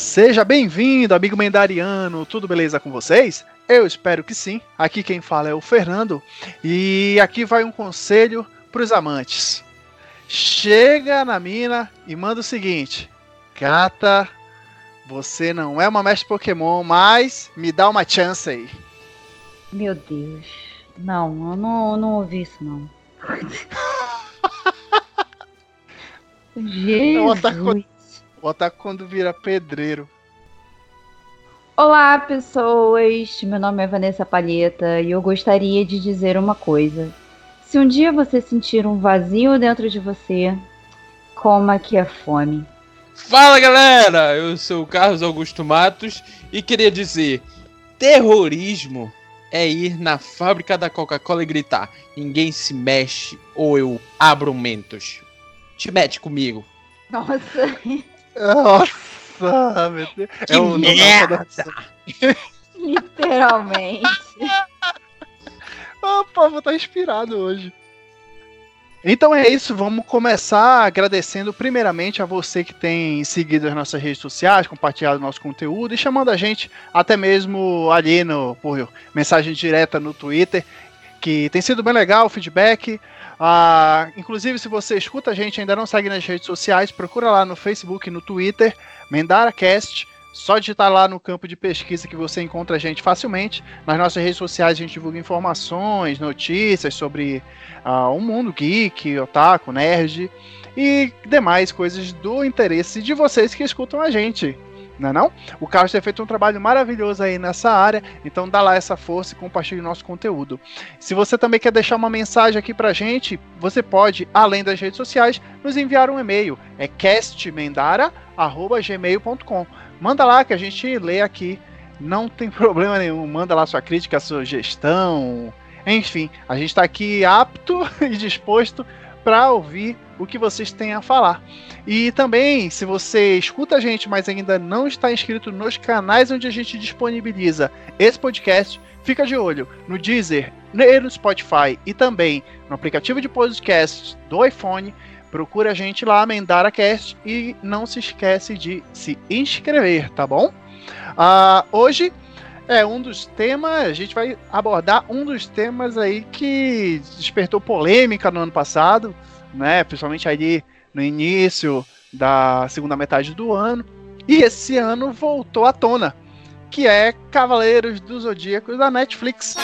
Seja bem-vindo, amigo Mendariano. Tudo beleza com vocês? Eu espero que sim. Aqui quem fala é o Fernando e aqui vai um conselho para os amantes. Chega na mina e manda o seguinte: Gata, você não é uma mestre Pokémon, mas me dá uma chance aí. Meu Deus. Não, eu não, não ouvi isso não. Jesus. É o ataque, o ataque quando vira pedreiro. Olá, pessoas. Meu nome é Vanessa Palheta e eu gostaria de dizer uma coisa. Se um dia você sentir um vazio dentro de você, coma que é fome. Fala galera, eu sou o Carlos Augusto Matos e queria dizer: terrorismo é ir na fábrica da Coca-Cola e gritar: ninguém se mexe ou eu abro mentos. Te mete comigo. Nossa. Nossa, meu Deus. Que é o merda. Literalmente. O povo tá inspirado hoje. Então é isso, vamos começar agradecendo primeiramente a você que tem seguido as nossas redes sociais, compartilhado nosso conteúdo e chamando a gente até mesmo ali no, por mensagem direta no Twitter, que tem sido bem legal o feedback. Ah, inclusive, se você escuta a gente e ainda não segue nas redes sociais, procura lá no Facebook e no Twitter, MendaraCast. Só digitar lá no campo de pesquisa que você encontra a gente facilmente. Nas nossas redes sociais a gente divulga informações, notícias sobre uh, o mundo geek, otaku, nerd e demais coisas do interesse de vocês que escutam a gente. Não é não? O Carlos tem feito um trabalho maravilhoso aí nessa área, então dá lá essa força e compartilhe nosso conteúdo. Se você também quer deixar uma mensagem aqui pra gente, você pode, além das redes sociais, nos enviar um e-mail. É castmendara.gmail.com Manda lá que a gente lê aqui. Não tem problema nenhum. Manda lá sua crítica, sugestão. Enfim, a gente está aqui apto e disposto para ouvir o que vocês têm a falar. E também, se você escuta a gente, mas ainda não está inscrito nos canais onde a gente disponibiliza esse podcast, fica de olho no Deezer, no Spotify e também no aplicativo de podcast do iPhone Procura a gente lá, MendaraCast, e não se esquece de se inscrever, tá bom? Uh, hoje é um dos temas, a gente vai abordar um dos temas aí que despertou polêmica no ano passado, né? Principalmente ali no início da segunda metade do ano. E esse ano voltou à tona, que é Cavaleiros do Zodíaco da Netflix.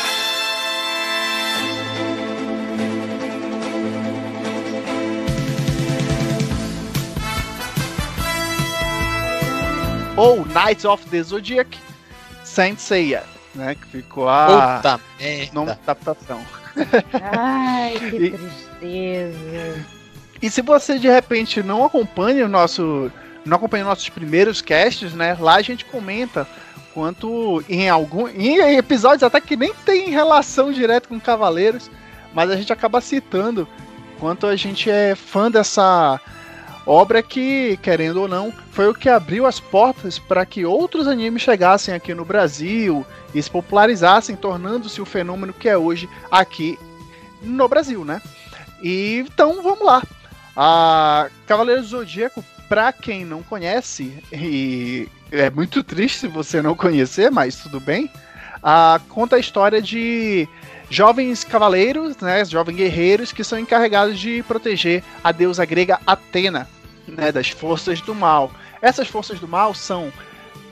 ou Knights of the Zodiac Saint Seiya, né? Que ficou a Puta nome da adaptação. Ai, que e, tristeza. E se você de repente não acompanha o nosso, não acompanha nossos primeiros casts, né? Lá a gente comenta quanto em algum, em episódios até que nem tem relação direta com Cavaleiros, mas a gente acaba citando quanto a gente é fã dessa Obra que, querendo ou não, foi o que abriu as portas para que outros animes chegassem aqui no Brasil e se popularizassem, tornando-se o fenômeno que é hoje aqui no Brasil, né? E então vamos lá. A Cavaleiro do Zodíaco, para quem não conhece, e é muito triste você não conhecer, mas tudo bem, a, conta a história de jovens cavaleiros, né, jovens guerreiros que são encarregados de proteger a deusa grega Atena né, das forças do mal. Essas forças do mal são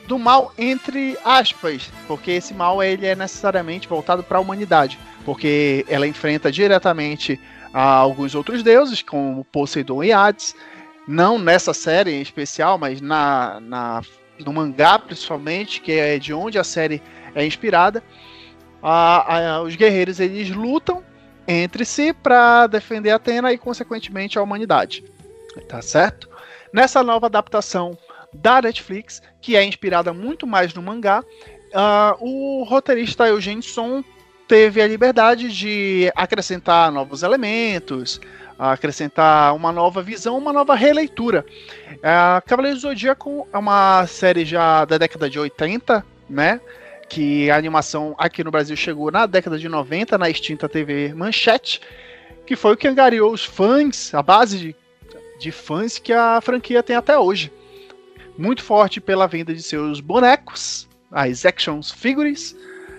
do mal entre aspas, porque esse mal ele é necessariamente voltado para a humanidade, porque ela enfrenta diretamente alguns outros deuses, como Poseidon e Hades, não nessa série em especial, mas na, na no mangá principalmente, que é de onde a série é inspirada. A, a, os guerreiros eles lutam entre si para defender Atena e consequentemente a humanidade. Tá certo? Nessa nova adaptação da Netflix, que é inspirada muito mais no mangá, uh, o roteirista Eugene Son teve a liberdade de acrescentar novos elementos, acrescentar uma nova visão, uma nova releitura. Uh, Cavaleiro do Zodíaco é uma série já da década de 80, né? Que a animação aqui no Brasil chegou na década de 90, na extinta TV Manchete, que foi o que angariou os fãs, a base de de fãs que a franquia tem até hoje. muito forte pela venda de seus bonecos, as action figures.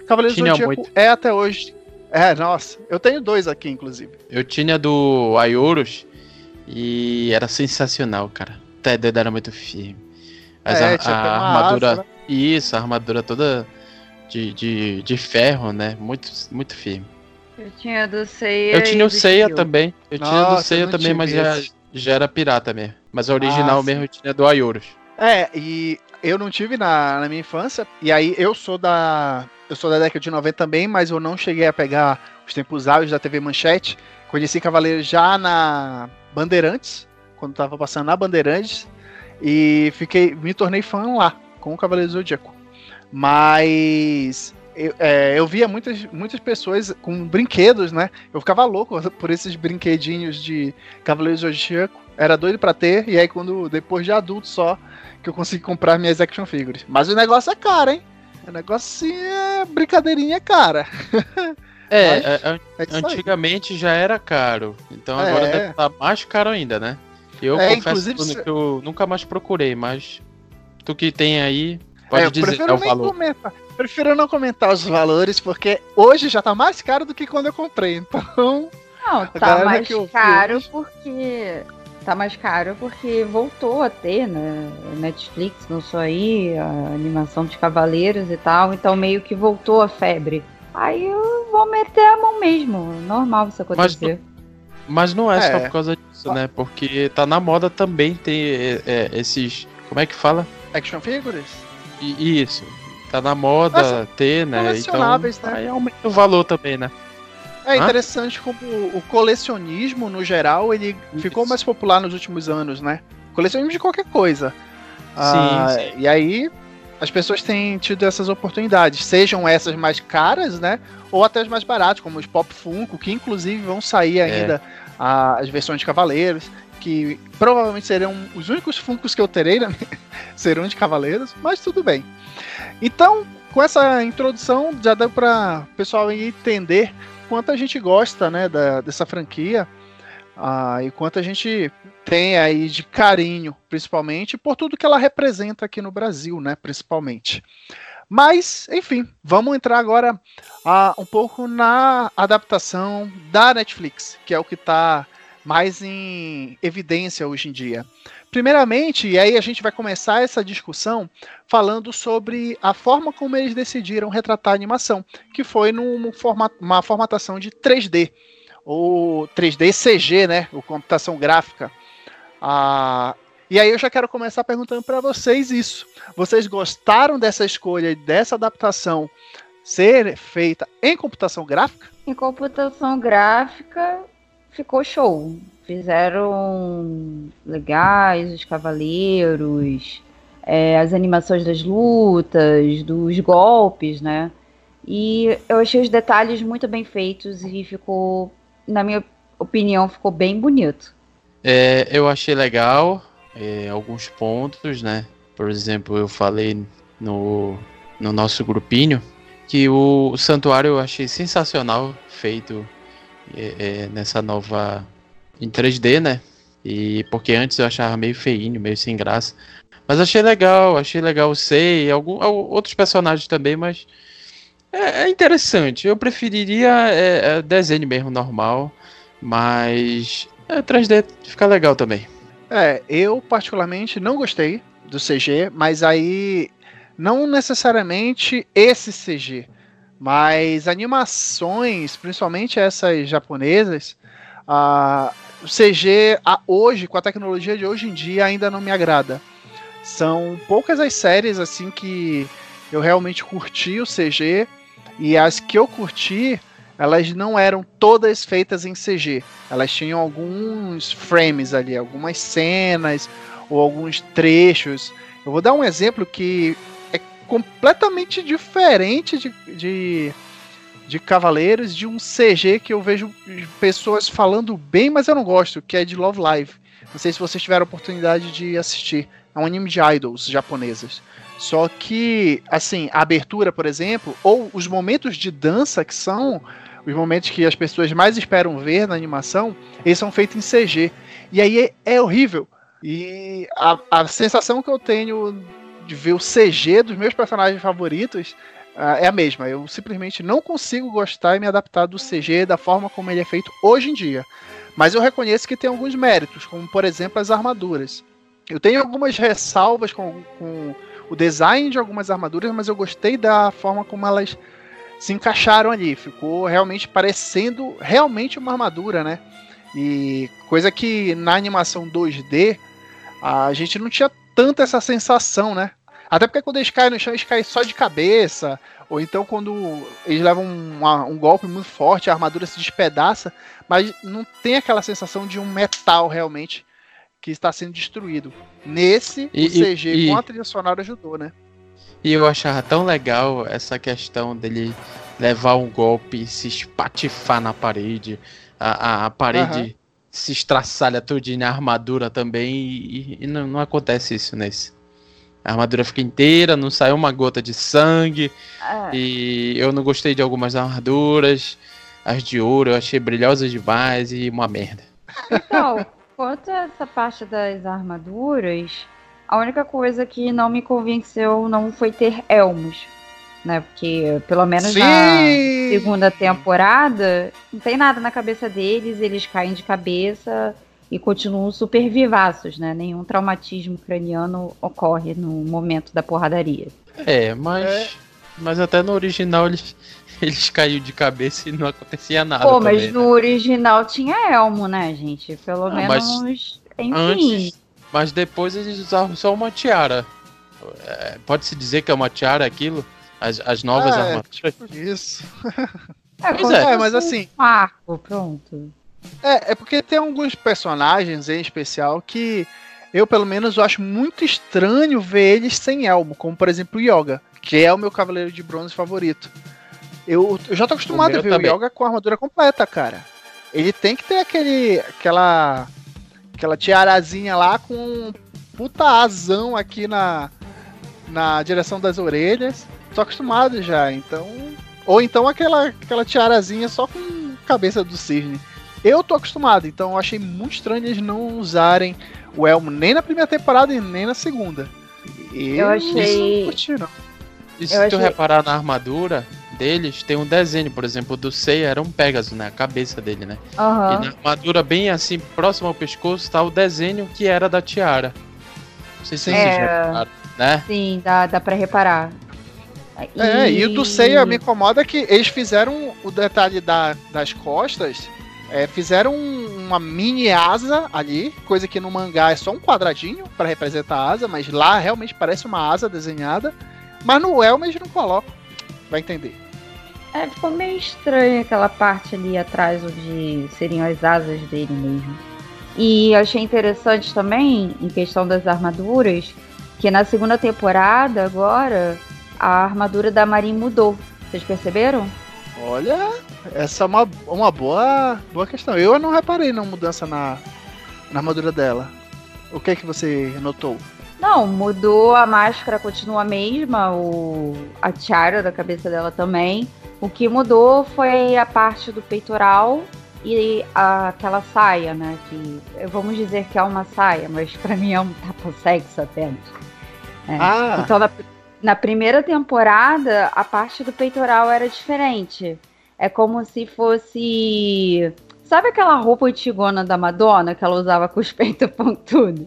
Cavaleiros do Zodíaco é até hoje. É, nossa, eu tenho dois aqui, inclusive. Eu tinha do Ayorus e era sensacional, cara. Até dedo era muito firme. Mas é, a, a armadura. Asa, né? Isso, a armadura toda de, de, de ferro, né? Muito, muito firme. Eu tinha do Seiya. Eu tinha o Seiya também. Eu Nossa, tinha do Seiya também, mas já, já era pirata mesmo. Mas a original ah, mesmo tinha do Ayorus. É, e eu não tive na, na minha infância. E aí eu sou da. Eu sou da década de 90 também, mas eu não cheguei a pegar os tempos áureos da TV Manchete. Conheci Cavaleiro já na Bandeirantes, quando tava passando na Bandeirantes. E fiquei. me tornei fã lá, com o Cavaleiro Zodíaco. Mas eu, é, eu, via muitas, muitas pessoas com brinquedos, né? Eu ficava louco por esses brinquedinhos de Cavaleiros Zodíaco. Era doido para ter, e aí quando depois de adulto só que eu consegui comprar minhas action figures. Mas o negócio é caro, hein? O negócio é brincadeirinha cara. É, Mas, é, é antigamente já era caro. Então agora é. deve estar mais caro ainda, né? Eu é, confesso que eu nunca mais procurei, mas tu que tem aí, pode é, dizer é o valor. Comentar. Prefiro não comentar os valores, porque hoje já tá mais caro do que quando eu comprei. Então. Não, tá mais caro porque. Tá mais caro porque voltou a ter, né? Netflix lançou aí a animação de Cavaleiros e tal, então meio que voltou a febre. Aí eu vou meter a mão mesmo. Normal isso acontecer. Mas, mas não é, é, só por causa disso, né? Porque tá na moda também ter é, esses. Como é que fala? Action figures? E, isso tá na moda Nossa, ter, né? Então, né? aí aumenta o valor também, né? É interessante como o colecionismo, no geral, ele Isso. ficou mais popular nos últimos anos, né? Colecionismo de qualquer coisa. Ah, sim, sim. E aí, as pessoas têm tido essas oportunidades, sejam essas mais caras, né? Ou até as mais baratas, como os Pop Funko, que inclusive vão sair é. ainda é. As versões de Cavaleiros, que provavelmente serão os únicos Funkos que eu terei, né? serão de Cavaleiros, mas tudo bem. Então, com essa introdução, já deu para o pessoal entender quanto a gente gosta né, da, dessa franquia ah, e quanto a gente tem aí de carinho, principalmente por tudo que ela representa aqui no Brasil, né, principalmente. Mas, enfim, vamos entrar agora ah, um pouco na adaptação da Netflix, que é o que está mais em evidência hoje em dia. Primeiramente, e aí a gente vai começar essa discussão falando sobre a forma como eles decidiram retratar a animação, que foi numa uma formatação de 3D, ou 3D CG, né? O computação gráfica. Ah, e aí eu já quero começar perguntando para vocês isso. Vocês gostaram dessa escolha, dessa adaptação ser feita em computação gráfica? Em computação gráfica ficou show fizeram legais, os cavaleiros, é, as animações das lutas, dos golpes, né? E eu achei os detalhes muito bem feitos e ficou, na minha opinião, ficou bem bonito. É, eu achei legal é, alguns pontos, né? Por exemplo, eu falei no, no nosso grupinho que o, o santuário eu achei sensacional feito é, é nessa nova em 3D, né? E porque antes eu achava meio feinho, meio sem graça. Mas achei legal, achei legal o Sei, algum, outros personagens também, mas é, é interessante. Eu preferiria é, é desenho mesmo normal, mas é, 3D fica legal também. É, eu particularmente não gostei do CG, mas aí não necessariamente esse CG, mas animações, principalmente essas japonesas, ah, o CG a, hoje, com a tecnologia de hoje em dia, ainda não me agrada. São poucas as séries assim que eu realmente curti o CG e as que eu curti, elas não eram todas feitas em CG. Elas tinham alguns frames ali, algumas cenas ou alguns trechos. Eu vou dar um exemplo que é completamente diferente de, de de Cavaleiros de um CG que eu vejo pessoas falando bem, mas eu não gosto, que é de Love Live. Não sei se vocês tiveram a oportunidade de assistir. É um anime de idols japonesas. Só que, assim, a abertura, por exemplo, ou os momentos de dança, que são os momentos que as pessoas mais esperam ver na animação, eles são feitos em CG. E aí é, é horrível, E a, a sensação que eu tenho de ver o CG dos meus personagens favoritos é a mesma. Eu simplesmente não consigo gostar e me adaptar do CG da forma como ele é feito hoje em dia. Mas eu reconheço que tem alguns méritos, como por exemplo as armaduras. Eu tenho algumas ressalvas com, com o design de algumas armaduras, mas eu gostei da forma como elas se encaixaram ali. Ficou realmente parecendo realmente uma armadura, né? E coisa que na animação 2D a gente não tinha tanta essa sensação, né? Até porque quando eles caem no chão, eles caem só de cabeça. Ou então quando eles levam um, um golpe muito forte, a armadura se despedaça. Mas não tem aquela sensação de um metal realmente que está sendo destruído. Nesse, e, o CG e, com a trilha sonora ajudou, né? E eu achava tão legal essa questão dele levar um golpe e se espatifar na parede. A, a, a parede uhum. se estraçalha tudinho na armadura também. E, e não, não acontece isso nesse. A armadura fica inteira, não sai uma gota de sangue. Ah. E eu não gostei de algumas armaduras. As de ouro eu achei brilhosas demais e uma merda. Então, quanto a essa parte das armaduras, a única coisa que não me convenceu não foi ter elmos. Né? Porque, pelo menos Sim! na segunda temporada, não tem nada na cabeça deles, eles caem de cabeça e continuam super vivaços, né? Nenhum traumatismo craniano ocorre no momento da porradaria. É, mas. É. Mas até no original eles, eles caíram de cabeça e não acontecia nada. Pô, mas no original tinha elmo, né, gente? Pelo não, menos. Mas enfim. Antes, mas depois eles usavam só uma tiara. É, Pode-se dizer que é uma tiara aquilo? As, as novas é, armaduras? Tipo isso. É, pois é, é, mas assim. Um arco, pronto. É, é porque tem alguns personagens em especial que eu, pelo menos, eu acho muito estranho ver eles sem elmo, como por exemplo o Yoga, que é o meu cavaleiro de bronze favorito. Eu, eu já tô acostumado a ver também. o Yoga com a armadura completa, cara. Ele tem que ter aquele. aquela. aquela tiarazinha lá com um puta asão aqui na. na direção das orelhas. Tô acostumado já, então. Ou então aquela, aquela tiarazinha só com cabeça do cisne. Eu tô acostumado, então eu achei muito estranho eles não usarem o elmo nem na primeira temporada e nem na segunda. Eu, eu achei. Não curti, não. E se eu tu achei... reparar na armadura, deles tem um desenho, por exemplo, do Seiya era um Pegasus, né? A cabeça dele, né? Uhum. E na armadura bem assim, próximo ao pescoço, tá o desenho que era da tiara. Não sei se vocês é... repararam, né? Sim, dá, dá pra reparar. E... É, e o do Seiya me incomoda que eles fizeram o detalhe da, das costas, é, fizeram uma mini asa ali, coisa que no mangá é só um quadradinho para representar a asa, mas lá realmente parece uma asa desenhada. Mas no Elmer eles não colocam. Vai entender. É, ficou meio estranho aquela parte ali atrás onde seriam as asas dele mesmo. E achei interessante também, em questão das armaduras, que na segunda temporada, agora, a armadura da Marin mudou. Vocês perceberam? Olha, essa é uma, uma boa, boa questão. Eu não reparei na mudança na, na armadura dela. O que é que você notou? Não, mudou a máscara, continua a mesma, o, a tiara da cabeça dela também. O que mudou foi a parte do peitoral e a, aquela saia, né? Que vamos dizer que é uma saia, mas para mim é um tapa-sexo apenas. É. Ah. Então na, na primeira temporada a parte do peitoral era diferente. É como se fosse. Sabe aquela roupa antigona da Madonna que ela usava com os peitos pontudos?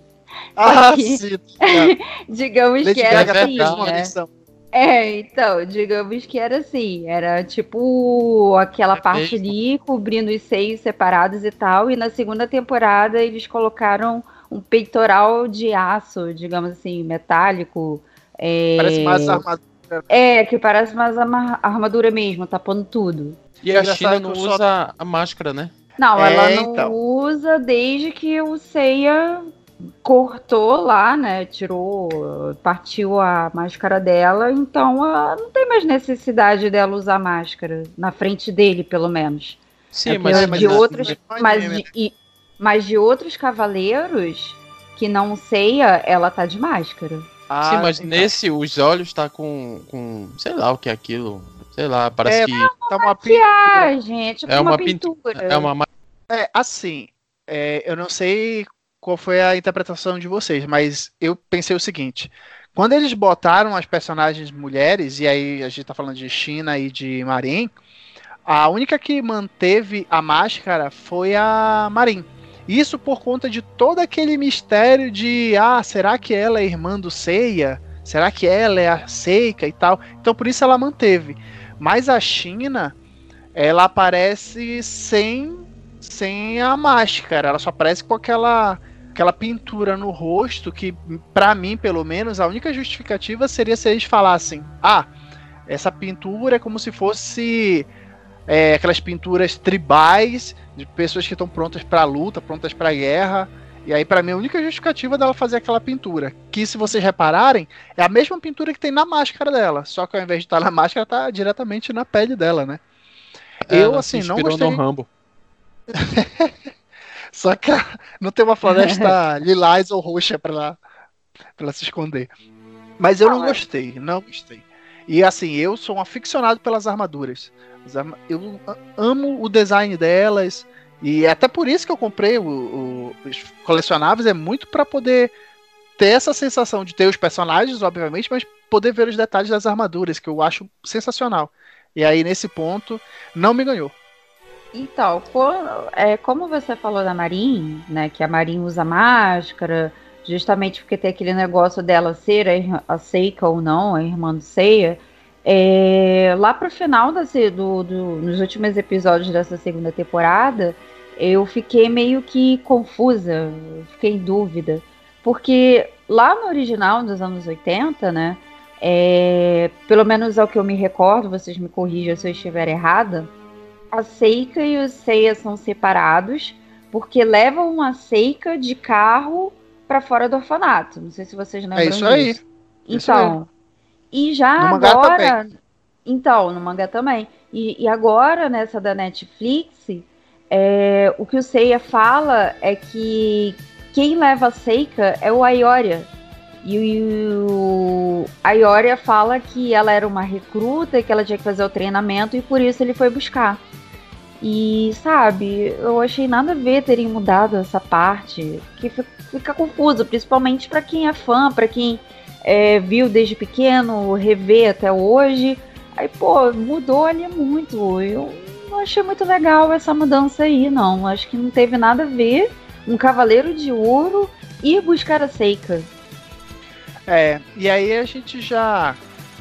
Ah, que, sim. digamos Lady que era assim. Né? É, então, digamos que era assim, era tipo aquela é parte mesmo. ali cobrindo os seios separados e tal, e na segunda temporada eles colocaram um peitoral de aço, digamos assim, metálico. É... Parece mais armadura. É, que parece mais armadura mesmo, tapando tudo. E a China não usa a máscara, né? Não, é, ela não então. usa desde que o Seiya cortou lá, né? Tirou, partiu a máscara dela, então ela não tem mais necessidade dela usar máscara na frente dele, pelo menos. Sim, é mas, de outros, mas de, e, mas de outros cavaleiros que não ceia, ela tá de máscara. Ah, Sim, mas então. nesse os olhos tá com, com sei lá o que é aquilo, sei lá, parece é, que é uma tá uma maquiagem, é tipo é uma, uma pintura. É uma é assim, é, eu não sei qual foi a interpretação de vocês, mas eu pensei o seguinte: quando eles botaram as personagens mulheres, e aí a gente tá falando de China e de Marin, a única que manteve a máscara foi a Marin. Isso por conta de todo aquele mistério de ah, será que ela é irmã do Seiya? Será que ela é a Seika e tal? Então por isso ela manteve. Mas a China, ela aparece sem sem a máscara, ela só aparece com aquela aquela pintura no rosto que para mim, pelo menos, a única justificativa seria se eles falassem: "Ah, essa pintura é como se fosse é, aquelas pinturas tribais de pessoas que estão prontas para luta, prontas para guerra. E aí, para mim, a única justificativa dela fazer aquela pintura, que se vocês repararem, é a mesma pintura que tem na máscara dela, só que ao invés de estar na máscara, tá diretamente na pele dela, né? É, eu, assim, não gostei. No Rambo. só que não tem uma floresta lilás ou roxa para ela, pra ela se esconder. Mas eu não gostei, não gostei. E assim, eu sou um aficionado pelas armaduras. Eu amo o design delas. E é até por isso que eu comprei o, o, os colecionáveis, é muito para poder ter essa sensação de ter os personagens, obviamente, mas poder ver os detalhes das armaduras, que eu acho sensacional. E aí, nesse ponto, não me ganhou. Então, é, como você falou da Marin, né, que a Marin usa máscara, justamente porque tem aquele negócio dela ser a, a Seika ou não, a irmã do Seiya, é, lá pro final desse, do, do, nos últimos episódios dessa segunda temporada, eu fiquei meio que confusa, fiquei em dúvida. Porque lá no original dos anos 80, né? É, pelo menos ao que eu me recordo, vocês me corrijam se eu estiver errada. A Seika e o Seiya são separados porque levam a Seika de carro para fora do orfanato. Não sei se vocês lembram É isso aí. Disso. Então, e já no agora. Então, no mangá também. E, e, agora, nessa da Netflix, é, o que o Seiya fala é que quem leva a Seika é o Ayoria. E o Ayoria fala que ela era uma recruta e que ela tinha que fazer o treinamento e por isso ele foi buscar. E sabe, eu achei nada a ver terem mudado essa parte, que fica confuso, principalmente para quem é fã, para quem é, viu desde pequeno, rever até hoje. Aí, pô, mudou ali muito. Eu não achei muito legal essa mudança aí, não. Acho que não teve nada a ver um Cavaleiro de Ouro ir buscar a Seika. É, e aí a gente já.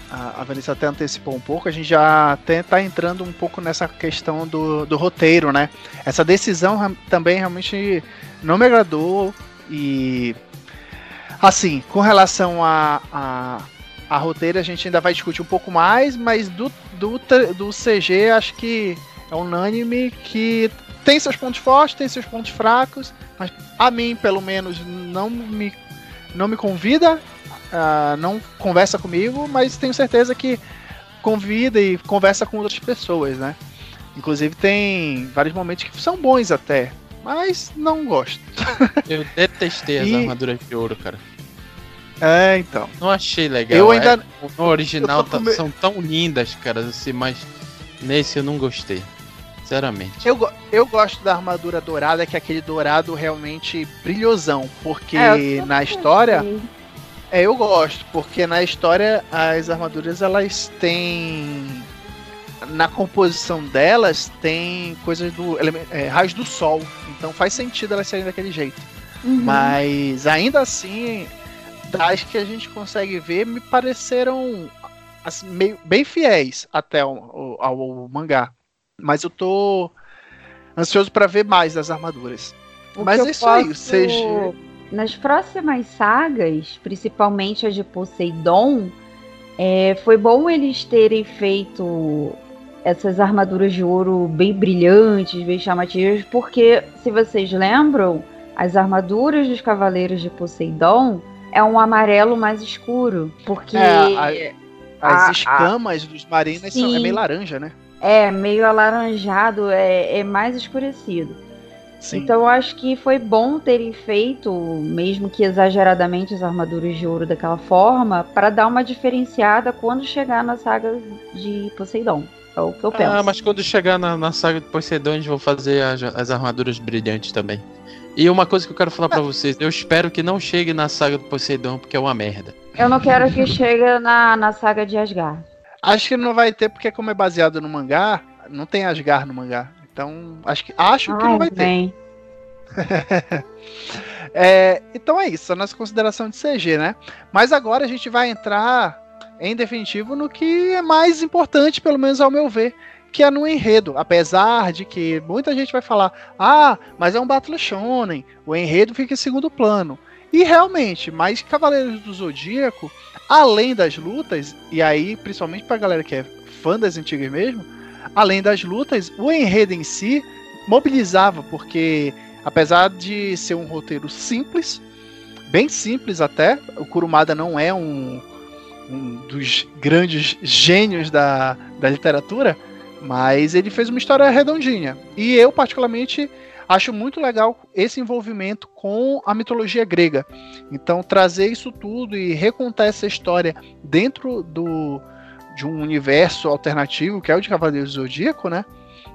A Vanessa até antecipou um pouco, a gente já está entrando um pouco nessa questão do, do roteiro, né? Essa decisão também realmente não me agradou e Assim, com relação a, a, a roteiro, a gente ainda vai discutir um pouco mais, mas do, do, do CG, acho que é unânime que tem seus pontos fortes, tem seus pontos fracos, mas a mim, pelo menos, não me, não me convida, uh, não conversa comigo, mas tenho certeza que convida e conversa com outras pessoas, né? Inclusive tem vários momentos que são bons até mas não gosto. Eu detestei as e... armaduras de ouro, cara. É, então. Não achei legal. Eu ainda. É, no original tá, são tão lindas, cara, assim, mas nesse eu não gostei. Sinceramente. Eu, eu gosto da armadura dourada, que é aquele dourado realmente brilhosão. Porque é, na história. É, eu gosto, porque na história as armaduras elas têm na composição delas tem coisas do é, raios do sol, então faz sentido elas serem daquele jeito. Uhum. Mas ainda assim, das que a gente consegue ver, me pareceram assim, meio, bem fiéis até ao, ao, ao, mangá. Mas eu tô ansioso para ver mais das armaduras. O Mas é isso posso... aí, seja nas próximas sagas, principalmente a de Poseidon, é, foi bom eles terem feito essas armaduras de ouro bem brilhantes, bem chamativas, porque se vocês lembram, as armaduras dos cavaleiros de Poseidon é um amarelo mais escuro, porque é, a, as a, escamas a, dos marinas sim, são é meio laranja, né? É, meio alaranjado, é, é mais escurecido. Sim. Então eu acho que foi bom terem feito, mesmo que exageradamente, as armaduras de ouro daquela forma, para dar uma diferenciada quando chegar na saga de Poseidon. É o que eu penso. Ah, mas quando chegar na, na saga de Poseidon, eles vão fazer as, as armaduras brilhantes também. E uma coisa que eu quero falar pra vocês, eu espero que não chegue na saga do Poseidon, porque é uma merda. Eu não quero que chegue na, na saga de Asgard. Acho que não vai ter, porque como é baseado no mangá, não tem Asgard no mangá. Então, acho que, acho que não Ai, vai ter. É, então é isso, a nossa consideração de CG, né? Mas agora a gente vai entrar em definitivo no que é mais importante, pelo menos ao meu ver, que é no enredo. Apesar de que muita gente vai falar, ah, mas é um Battle Shonen, o enredo fica em segundo plano. E realmente, mas Cavaleiros do Zodíaco, além das lutas, e aí principalmente pra galera que é fã das antigas mesmo, além das lutas, o enredo em si mobilizava, porque apesar de ser um roteiro simples, bem simples até, o Kurumada não é um, um dos grandes gênios da, da literatura, mas ele fez uma história redondinha. E eu, particularmente, acho muito legal esse envolvimento com a mitologia grega. Então, trazer isso tudo e recontar essa história dentro do, de um universo alternativo, que é o de Cavaleiros do Zodíaco, né?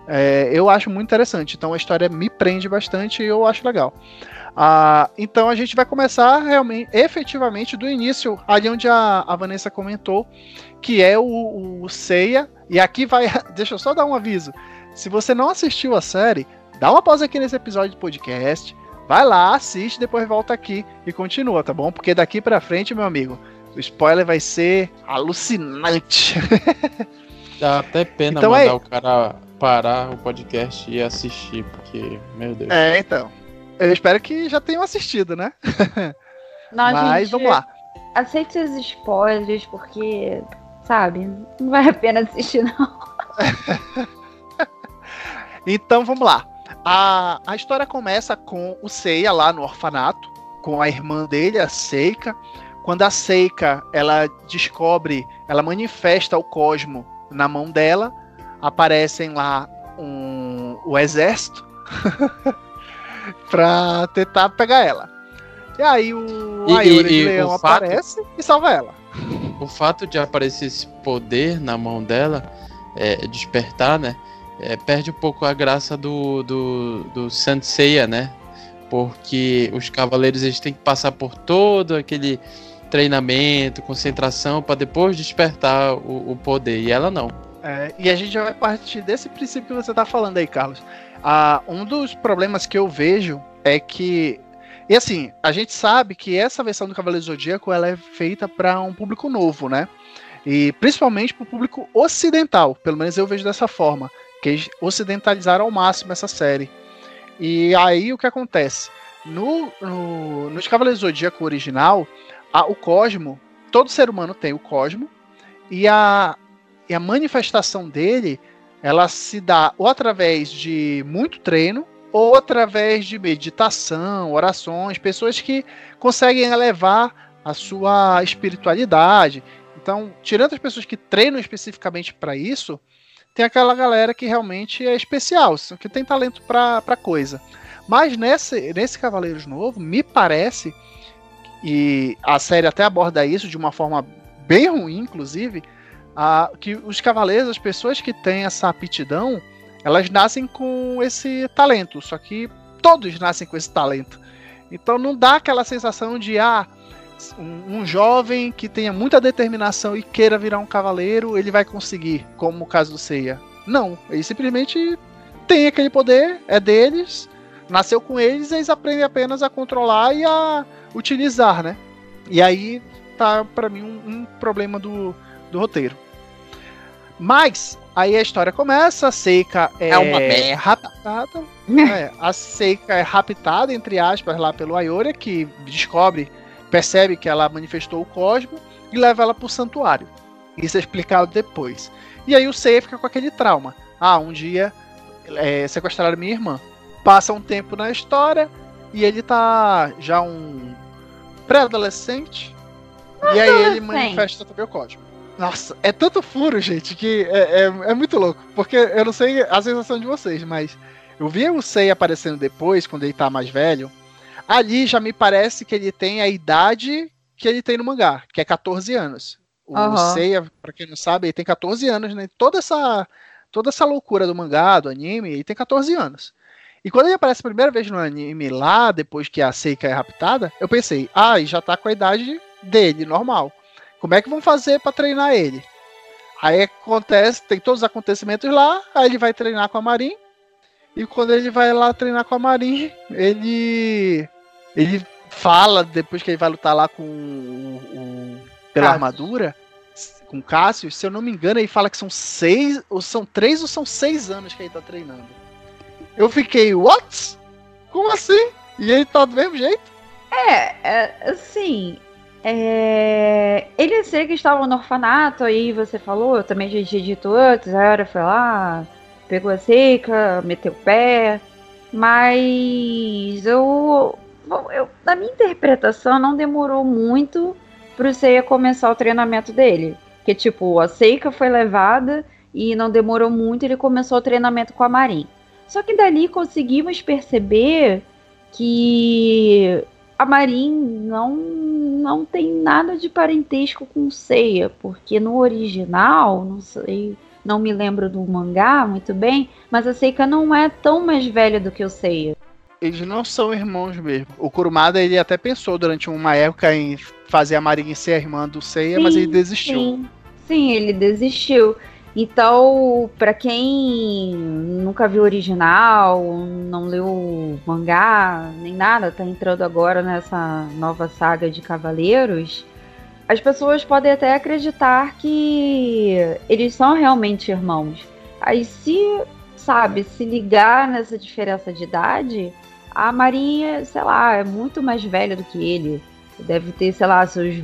É, eu acho muito interessante. Então, a história me prende bastante e eu acho legal. Ah, então, a gente vai começar realmente, efetivamente, do início, ali onde a, a Vanessa comentou, que é o, o Seiya. E aqui vai. Deixa eu só dar um aviso. Se você não assistiu a série, dá uma pausa aqui nesse episódio de podcast. Vai lá, assiste, depois volta aqui e continua, tá bom? Porque daqui pra frente, meu amigo, o spoiler vai ser alucinante. Dá até pena Então mandar é- o cara parar o podcast e assistir, porque, meu Deus. é, então. Eu espero que já tenham assistido, né? Não, Mas vamos lá. Aceite os spoilers, porque, sabe, não vale a pena assistir, não. Então vamos lá. A, a história começa com o Seiya lá no orfanato, com a irmã dele, a Seika. Quando a Seika ela descobre, ela manifesta o cosmo na mão dela, aparecem lá um, o exército pra tentar pegar ela. E aí o E- Ayori e- e Leão o fato- aparece e salva ela. O fato de aparecer esse poder na mão dela, é, despertar, né? é, perde um pouco a graça do, do, do Saint Seiya, né? Porque os cavaleiros eles têm que passar por todo aquele treinamento, concentração, para depois despertar o, o poder. E ela não. É, e a gente já vai partir desse princípio que você tá falando aí, Carlos. Ah, um dos problemas que eu vejo é que. E assim, a gente sabe que essa versão do Cavaleiro Zodíaco ela é feita para um público novo, né? E principalmente para o público ocidental, pelo menos eu vejo dessa forma, que eles ocidentalizaram ao máximo essa série. E aí o que acontece? No, no, nos Cavaleiros do Zodíaco original, a- o Cosmo, todo ser humano tem o Cosmo, e a, e a manifestação dele, ela se dá ou através de muito treino, ou através de meditação, orações, pessoas que conseguem elevar a sua espiritualidade. Então, tirando as pessoas que treinam especificamente para isso, tem aquela galera que realmente é especial, que tem talento para coisa. Mas nesse, nesse Cavaleiros Novo, me parece, e a série até aborda isso de uma forma bem ruim, inclusive, a, que os cavaleiros, as pessoas que têm essa aptidão, elas nascem com esse talento, só que todos nascem com esse talento. Então não dá aquela sensação de ah, um, um jovem que tenha muita determinação e queira virar um cavaleiro, ele vai conseguir, como o caso do Seiya. Não, ele simplesmente tem aquele poder, é deles, nasceu com eles, eles aprendem apenas a controlar e a utilizar, né? E aí tá para mim um, um problema do, do roteiro. Mas aí a história começa, a Seika é, É uma merda. raptada. é, a Seika é raptada, entre aspas, lá pelo Ayori, que descobre, percebe que ela manifestou o cosmo e leva ela pro santuário. Isso é explicado depois. E aí o Seiya fica com aquele trauma. Ah, um dia é, sequestraram minha irmã. Passa um tempo na história e ele tá já um pré-adolescente. E aí ele manifesta também o código. Nossa, é tanto furo, gente, que é, é, é muito louco. Porque eu não sei a sensação de vocês, mas eu vi o Sei aparecendo depois, quando ele tá mais velho. Ali já me parece que ele tem a idade que ele tem no mangá, que é 14 anos. O Aham. Seiya, pra quem não sabe, ele tem 14 anos, né? Toda essa toda essa loucura do mangá, do anime, ele tem 14 anos. E quando ele aparece a primeira vez no anime lá, depois que a Seika é raptada, eu pensei, ah, já tá com a idade dele, normal. Como é que vão fazer para treinar ele? Aí acontece, tem todos os acontecimentos lá, aí ele vai treinar com a Marin. E quando ele vai lá treinar com a Marin, ele. Ele fala, depois que ele vai lutar lá com o. o pela armadura, com o Cássio, se eu não me engano, ele fala que são seis. Ou são três ou são seis anos que ele tá treinando. Eu fiquei, what? Como assim? E ele tá do mesmo jeito? É, é assim. É... Ele sei que estava no orfanato, aí você falou, eu também já tinha dito antes, a hora foi lá, pegou a seca, meteu o pé, mas eu, eu na minha interpretação não demorou muito pro Seiya começar o treinamento dele. Que tipo, a Seika foi levada e não demorou muito, ele começou o treinamento com a Marin. Só que dali conseguimos perceber que a Marin não, não tem nada de parentesco com Seiya, porque no original, não sei, não me lembro do mangá muito bem, mas a Seika não é tão mais velha do que o Seiya. Eles não são irmãos mesmo. O Kurumada ele até pensou durante uma época em fazer a Marin ser a irmã do Seiya, sim, mas ele desistiu. Sim. sim, ele desistiu. Então, para quem nunca viu o original, não leu o mangá, nem nada, tá entrando agora nessa nova saga de Cavaleiros, as pessoas podem até acreditar que eles são realmente irmãos. Aí se, sabe, se ligar nessa diferença de idade, a Marinha, sei lá, é muito mais velha do que ele. Deve ter, sei lá, seus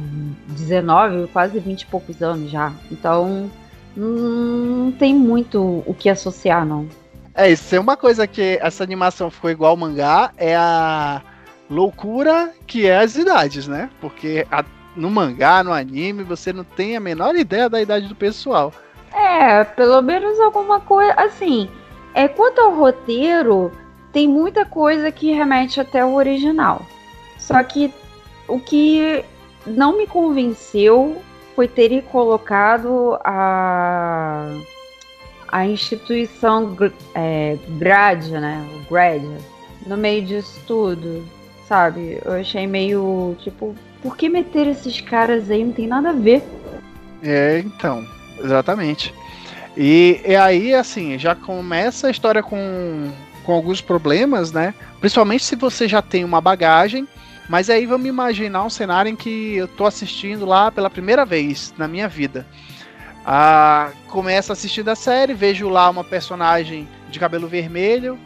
19, quase 20 e poucos anos já. Então, não tem muito o que associar, não. É, isso é uma coisa que essa animação ficou igual ao mangá, é a loucura que é as idades, né? Porque a, no mangá, no anime, você não tem a menor ideia da idade do pessoal. É, pelo menos alguma coisa. Assim, é, quanto ao roteiro, tem muita coisa que remete até o original. Só que o que não me convenceu foi ter colocado a, a instituição é, né? O grade, no meio disso tudo, sabe? Eu achei meio tipo, por que meter esses caras aí? Não tem nada a ver. É, então, exatamente. E, e aí, assim, já começa a história com, com alguns problemas, né? Principalmente se você já tem uma bagagem mas aí vamos imaginar um cenário em que eu tô assistindo lá pela primeira vez na minha vida. Ah, começo a série, vejo lá uma personagem de cabelo vermelho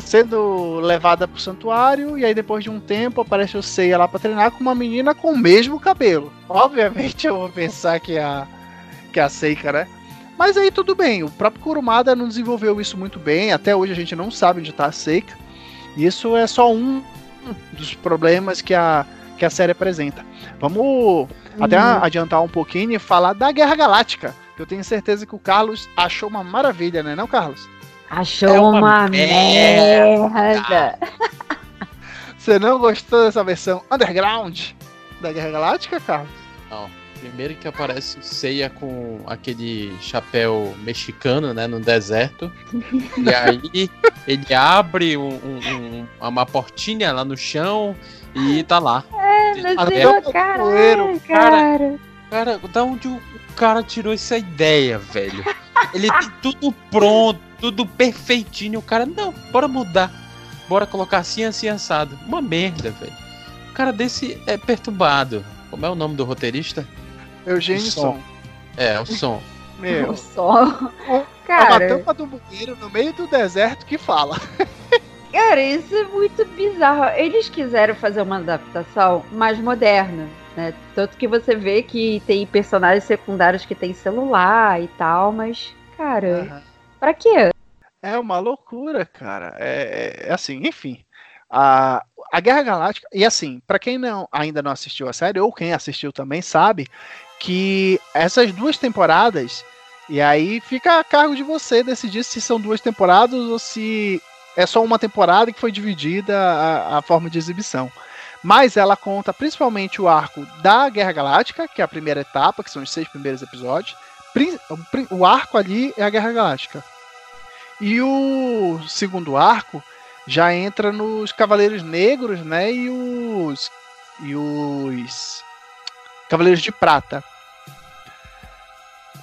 sendo levada pro santuário e aí depois de um tempo aparece o Seiya lá para treinar com uma menina com o mesmo cabelo. Obviamente eu vou pensar que a que a Seika, né? Mas aí tudo bem, o próprio Kurumada não desenvolveu isso muito bem, até hoje a gente não sabe onde tá a Seika. Isso é só um dos problemas que a, que a série apresenta. Vamos uhum. até adiantar um pouquinho e falar da Guerra Galáctica, que eu tenho certeza que o Carlos achou uma maravilha, né, não, Carlos? Achou é uma, uma merda. merda. Você não gostou dessa versão underground da Guerra Galáctica, Carlos? Não. Primeiro que aparece o Seiya com aquele chapéu mexicano, né, no deserto. e aí ele abre um, um, uma portinha lá no chão e tá lá. É, mas cara, cara. Cara, da onde o cara tirou essa ideia, velho? Ele tem tudo pronto, tudo perfeitinho. O cara, não, bora mudar. Bora colocar assim, assim, assado. Uma merda, velho. O cara desse é perturbado. Como é o nome do roteirista? Eugênio som. som. É, o som. Meu. O som. Cara. É uma tampa do bueiro no meio do deserto que fala. Cara, isso é muito bizarro. Eles quiseram fazer uma adaptação mais moderna, né? Tanto que você vê que tem personagens secundários que tem celular e tal, mas, cara, uhum. pra quê? É uma loucura, cara. É, é assim, enfim. A, a Guerra Galáctica, e assim, para quem não, ainda não assistiu a série, ou quem assistiu também sabe, que essas duas temporadas, e aí fica a cargo de você decidir se são duas temporadas ou se é só uma temporada que foi dividida a, a forma de exibição. Mas ela conta principalmente o arco da Guerra Galáctica, que é a primeira etapa, que são os seis primeiros episódios, o arco ali é a Guerra Galáctica. E o segundo arco já entra nos Cavaleiros Negros, né? E os e os Cavaleiros de Prata.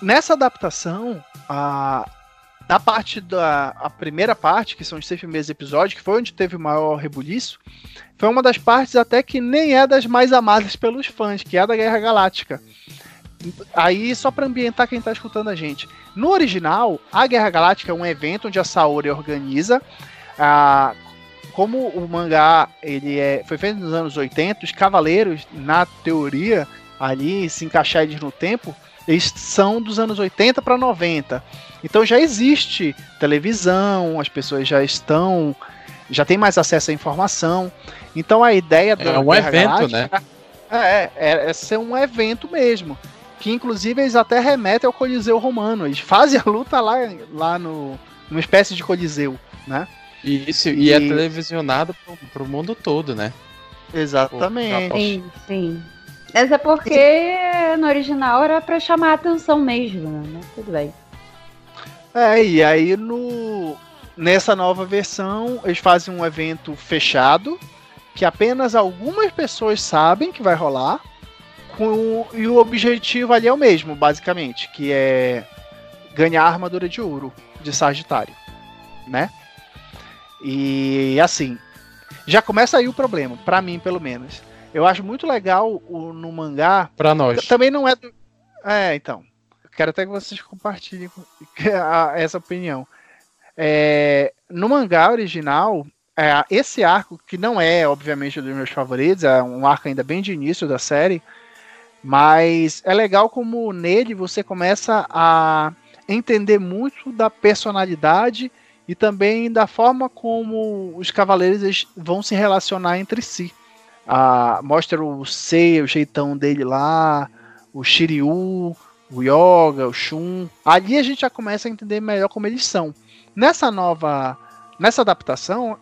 Nessa adaptação, a da parte da a primeira parte, que são os seis primeiros episódios, que foi onde teve o maior rebuliço, foi uma das partes até que nem é das mais amadas pelos fãs, que é a da Guerra Galáctica. Aí, só para ambientar quem tá escutando a gente. No original, a Guerra Galáctica é um evento onde a Saori organiza. Ah, como o mangá ele é, foi feito nos anos 80, os cavaleiros, na teoria, ali, se encaixar eles no tempo, eles são dos anos 80 para 90. Então já existe televisão, as pessoas já estão. já tem mais acesso à informação. Então a ideia do. É um Guerra evento, Galáctica, né? É, é, é ser um evento mesmo. Que inclusive eles até remetem ao Coliseu Romano. Eles fazem a luta lá, lá no, numa espécie de Coliseu, né? Isso, e, é e é televisionado pro, pro mundo todo, né? Exatamente. Sim, sim. Mas é porque no original era para chamar a atenção mesmo, né? Tudo bem. É, e aí no nessa nova versão eles fazem um evento fechado que apenas algumas pessoas sabem que vai rolar. Com, e o objetivo ali é o mesmo, basicamente, que é ganhar a armadura de ouro de Sagitário, né? E assim, já começa aí o problema, para mim pelo menos. Eu acho muito legal o, no mangá. Pra nós. Também não é. Do... É, então. Quero até que vocês compartilhem essa opinião. É, no mangá original, é, esse arco, que não é, obviamente, um dos meus favoritos, é um arco ainda bem de início da série, mas é legal como nele você começa a entender muito da personalidade e também da forma como os cavaleiros vão se relacionar entre si. Ah, mostra o Seiya, o jeitão dele lá, o Shiryu, o Yoga, o Shun. Ali a gente já começa a entender melhor como eles são. Nessa nova, nessa adaptação,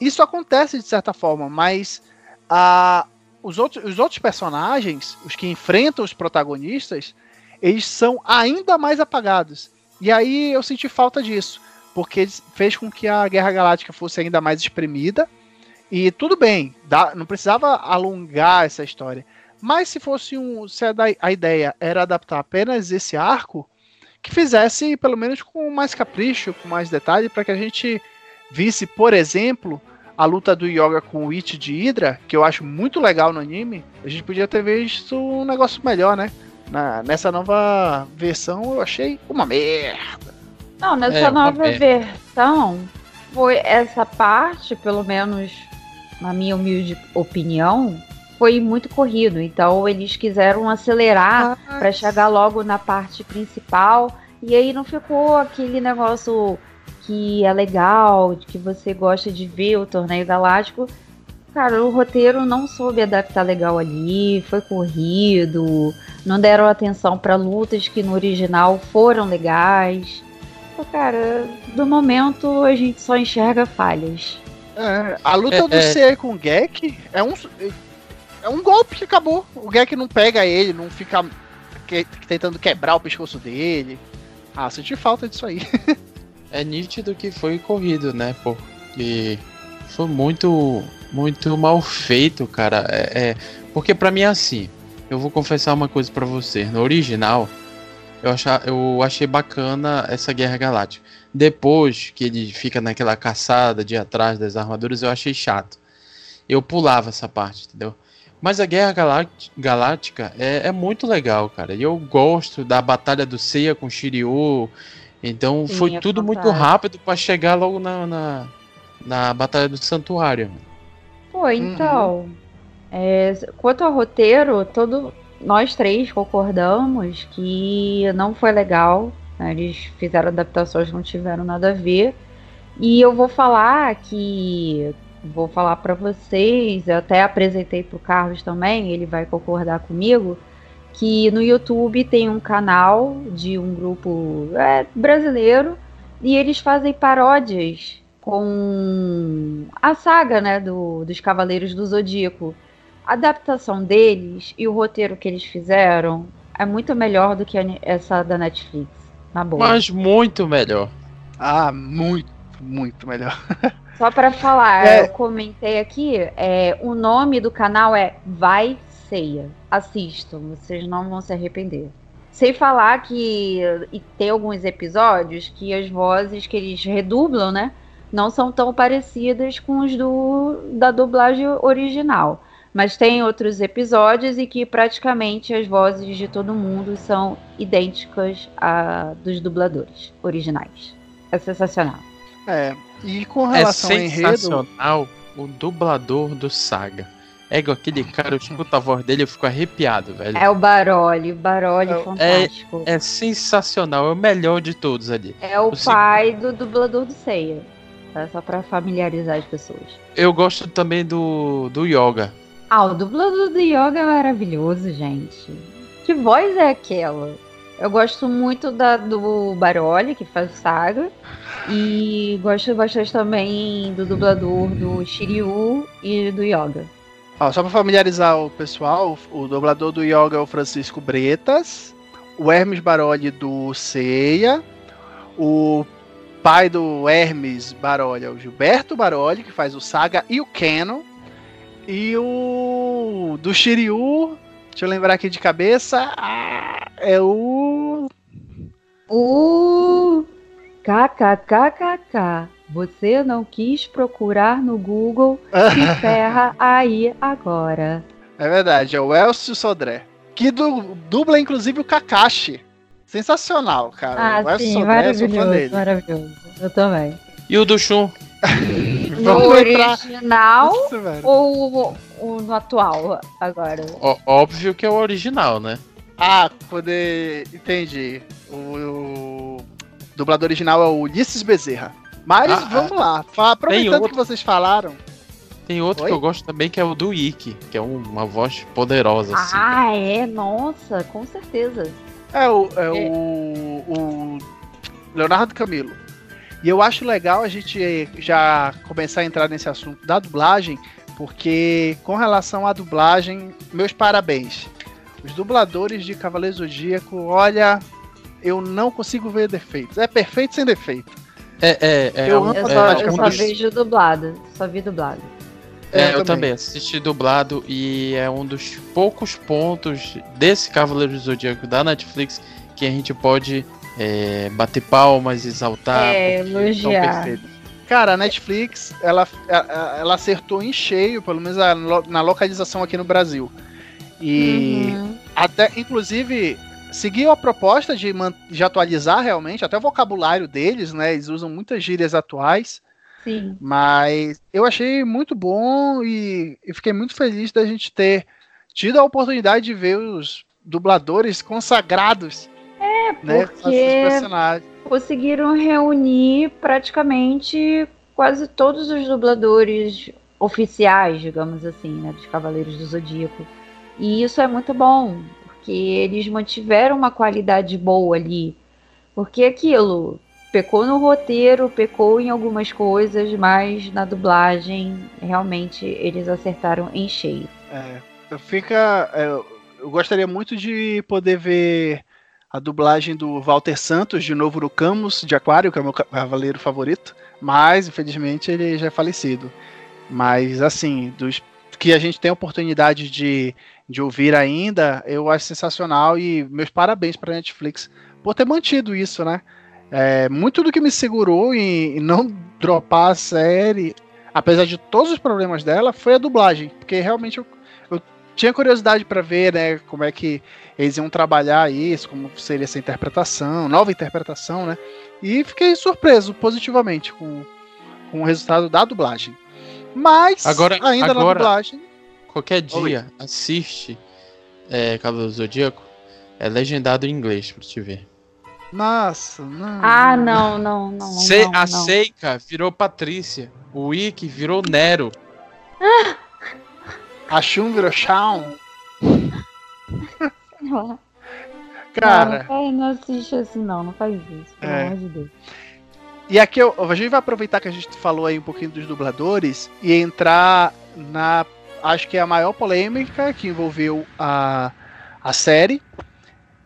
isso acontece de certa forma, mas a, os, outros, os outros personagens, os que enfrentam os protagonistas, eles são ainda mais apagados. E aí eu senti falta disso, porque fez com que a Guerra Galáctica fosse ainda mais espremida. E tudo bem, dá, não precisava alongar essa história. Mas se fosse um. Se a, a ideia era adaptar apenas esse arco, que fizesse pelo menos com mais capricho, com mais detalhe, para que a gente visse, por exemplo, a luta do Yoga com o It de Hydra, que eu acho muito legal no anime, a gente podia ter visto um negócio melhor, né? Na, nessa nova versão eu achei uma merda. Não, nessa é, nova versão foi essa parte, pelo menos na minha humilde opinião, foi muito corrido. Então eles quiseram acelerar para chegar logo na parte principal. E aí não ficou aquele negócio que é legal, que você gosta de ver o torneio galáctico. Cara, o roteiro não soube adaptar legal ali, foi corrido, não deram atenção para lutas que no original foram legais. cara, do momento a gente só enxerga falhas. É, a luta é, do é... C com o Gek é um é um golpe que acabou. O Gek não pega ele, não fica que, tentando quebrar o pescoço dele. Ah, senti falta disso aí. é nítido que foi corrido, né? Porque foi muito, muito mal feito, cara. É, é porque para mim é assim. Eu vou confessar uma coisa para você. No original, eu, achar, eu achei bacana essa Guerra Galáctica. Depois que ele fica naquela caçada de atrás das armaduras, eu achei chato. Eu pulava essa parte, entendeu? Mas a Guerra Galáctica é, é, muito legal, cara. E eu gosto da Batalha do Seiya com Shiryu. Então Sim, foi tudo muito rápido para chegar logo na, na, na, Batalha do Santuário. Pô, então. Uhum. É, quanto ao roteiro, todo, nós três concordamos que não foi legal. Né? Eles fizeram adaptações que não tiveram nada a ver. E eu vou falar que vou falar para vocês, eu até apresentei para o Carlos também, ele vai concordar comigo, que no YouTube tem um canal de um grupo é, brasileiro e eles fazem paródias com a saga né, do, dos Cavaleiros do Zodíaco. A adaptação deles e o roteiro que eles fizeram é muito melhor do que essa da Netflix. Na boa. Mas muito melhor. Ah, muito, muito melhor. Só para falar, é. eu comentei aqui, é, o nome do canal é Vai Ceia. Assistam, vocês não vão se arrepender. Sem falar que e tem alguns episódios que as vozes que eles redublam, né? Não são tão parecidas com os do, da dublagem original. Mas tem outros episódios e que praticamente as vozes de todo mundo são idênticas a dos dubladores originais. É sensacional. É, e com relação é ao enredo. sensacional o dublador do Saga. É igual aquele cara, eu escuto a voz dele eu fico arrepiado, velho. É o Baroli, o Baroli é, fantástico. É, é, sensacional, é o melhor de todos ali. É o, o pai do dublador do Seiya. Tá? Só pra familiarizar as pessoas. Eu gosto também do, do Yoga. Ah, o dublador do Yoga é maravilhoso, gente. Que voz é aquela? Eu gosto muito da, do Baroli, que faz o Saga. E gosto bastante também do dublador do Shiryu e do Yoga. Ó, só para familiarizar o pessoal, o, dublador do Yoga é o Francisco Bretas, o Hermes Baroli do Ceia, o pai do Hermes Baroli é o Gilberto Baroli, que faz o Saga e o Canon. E o do Shiryu, deixa eu lembrar aqui de cabeça, ah, é o. O. KKKKK. Você não quis procurar no Google, se ferra aí agora. É verdade, é o Elcio Sodré. Que du dubla, inclusive, o Kakashi. Sensacional, cara. Ah, o Elcio sim, Sodré, maravilhoso, maravilhoso. Eu também. E o do Shun? no original ou, ou, no atual agora? Ó, óbvio que é o original, né? Ah, poder. Entendi. O, o dublador original é o Ulisses Bezerra. Mas ah, vamos ah, lá. Aproveitando outro... que vocês falaram. Tem outro Oi? que eu gosto também, que é o do Ikki, que é uma voz poderosa. Assim, ah, é? Nossa, com certeza. É o, é, é. O, o Leonardo Camilo. E eu acho legal a gente já começar a entrar nesse assunto da dublagem, porque com relação à dublagem, meus parabéns. Os dubladores de Cavaleiro Zodíaco, olha, eu não consigo ver defeitos. É perfeito sem defeito. É, é, é. Eu, eu só, é, eu só vejo dublado. Só vi dublado. É, eu, eu também. assisti dublado e é um dos poucos pontos desse Cavaleiro do Zodíaco da Netflix que a gente pode é, bater palmas, exaltar. É, elogiar. Cara, a Netflix, ela, ela acertou em cheio, pelo menos na localização aqui no Brasil. E uhum. até, inclusive, seguiu a proposta de, de atualizar realmente, até o vocabulário deles, né? Eles usam muitas gírias atuais. Sim. Mas eu achei muito bom e, e fiquei muito feliz da gente ter tido a oportunidade de ver os dubladores consagrados. É, né, porque conseguiram reunir praticamente quase todos os dubladores oficiais, digamos assim, né, dos Cavaleiros do Zodíaco. E isso é muito bom, porque eles mantiveram uma qualidade boa ali. Porque aquilo, pecou no roteiro, pecou em algumas coisas, mas na dublagem realmente eles acertaram em cheio. É, fica. É, eu gostaria muito de poder ver a dublagem do Walter Santos de novo no Camus de Aquário, que é o meu cavaleiro favorito, mas infelizmente ele já é falecido. Mas assim, dos que a gente tem a oportunidade de de ouvir ainda, eu acho sensacional e meus parabéns para a Netflix por ter mantido isso, né? É, muito do que me segurou em, em, não dropar a série, apesar de todos os problemas dela, foi a dublagem, porque realmente eu, eu tinha curiosidade para ver, né, como é que eles iam trabalhar isso, como seria essa interpretação, nova interpretação, né? E fiquei surpreso positivamente com, com o resultado da dublagem. Mas agora, ainda agora, na dublagem Qualquer dia, Oi. assiste é, Cavaleiro do Zodíaco. É legendado em inglês pra te ver. Nossa, não. Ah, não, não, não. Se, não a não. Seika virou Patrícia. O Ikki virou Nero. A Shun virou Shawn. Cara. Não, não assiste assim, não. Não faz isso. Pelo é. amor de Deus. E aqui eu, a gente vai aproveitar que a gente falou aí um pouquinho dos dubladores e entrar na acho que é a maior polêmica que envolveu a, a série,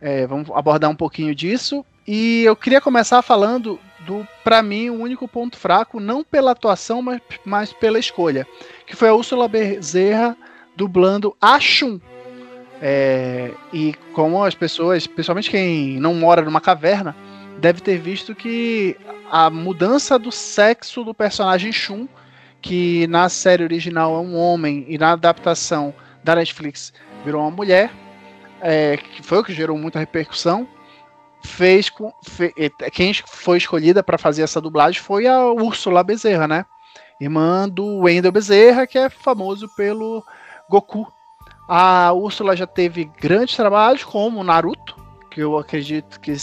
É, vamos abordar um pouquinho disso. E eu queria começar falando do, para mim, o único ponto fraco, não pela atuação, mas, mas pela escolha, que foi a Úrsula Bezerra dublando a Shun. É, e como as pessoas, principalmente quem não mora numa caverna, deve ter visto que a mudança do sexo do personagem Shun, que na série original é um homem e na adaptação da Netflix virou uma mulher, é, que foi o que gerou muita repercussão fez com. Fe, quem foi escolhida para fazer essa dublagem foi a Úrsula Bezerra, né? Irmã do Wendel Bezerra, que é famoso pelo Goku. A Úrsula já teve grandes trabalhos, como Naruto, que eu acredito que,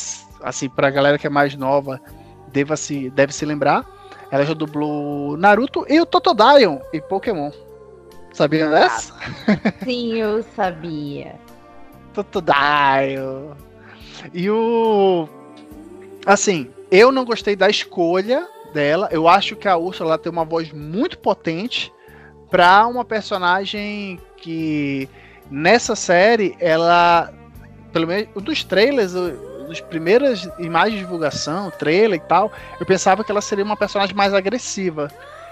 assim, pra galera que é mais nova, deva se, deve se lembrar. Ela já dublou Naruto e o Totodaion em Pokémon. Sabia dessa? Sim, eu sabia. Totodaion. E o. Assim, eu não gostei da escolha dela. Eu acho que a Ursula tem uma voz muito potente para uma personagem que nessa série ela pelo menos dos trailers dos primeiras imagens de divulgação trailer e tal eu pensava que ela seria uma personagem mais agressiva.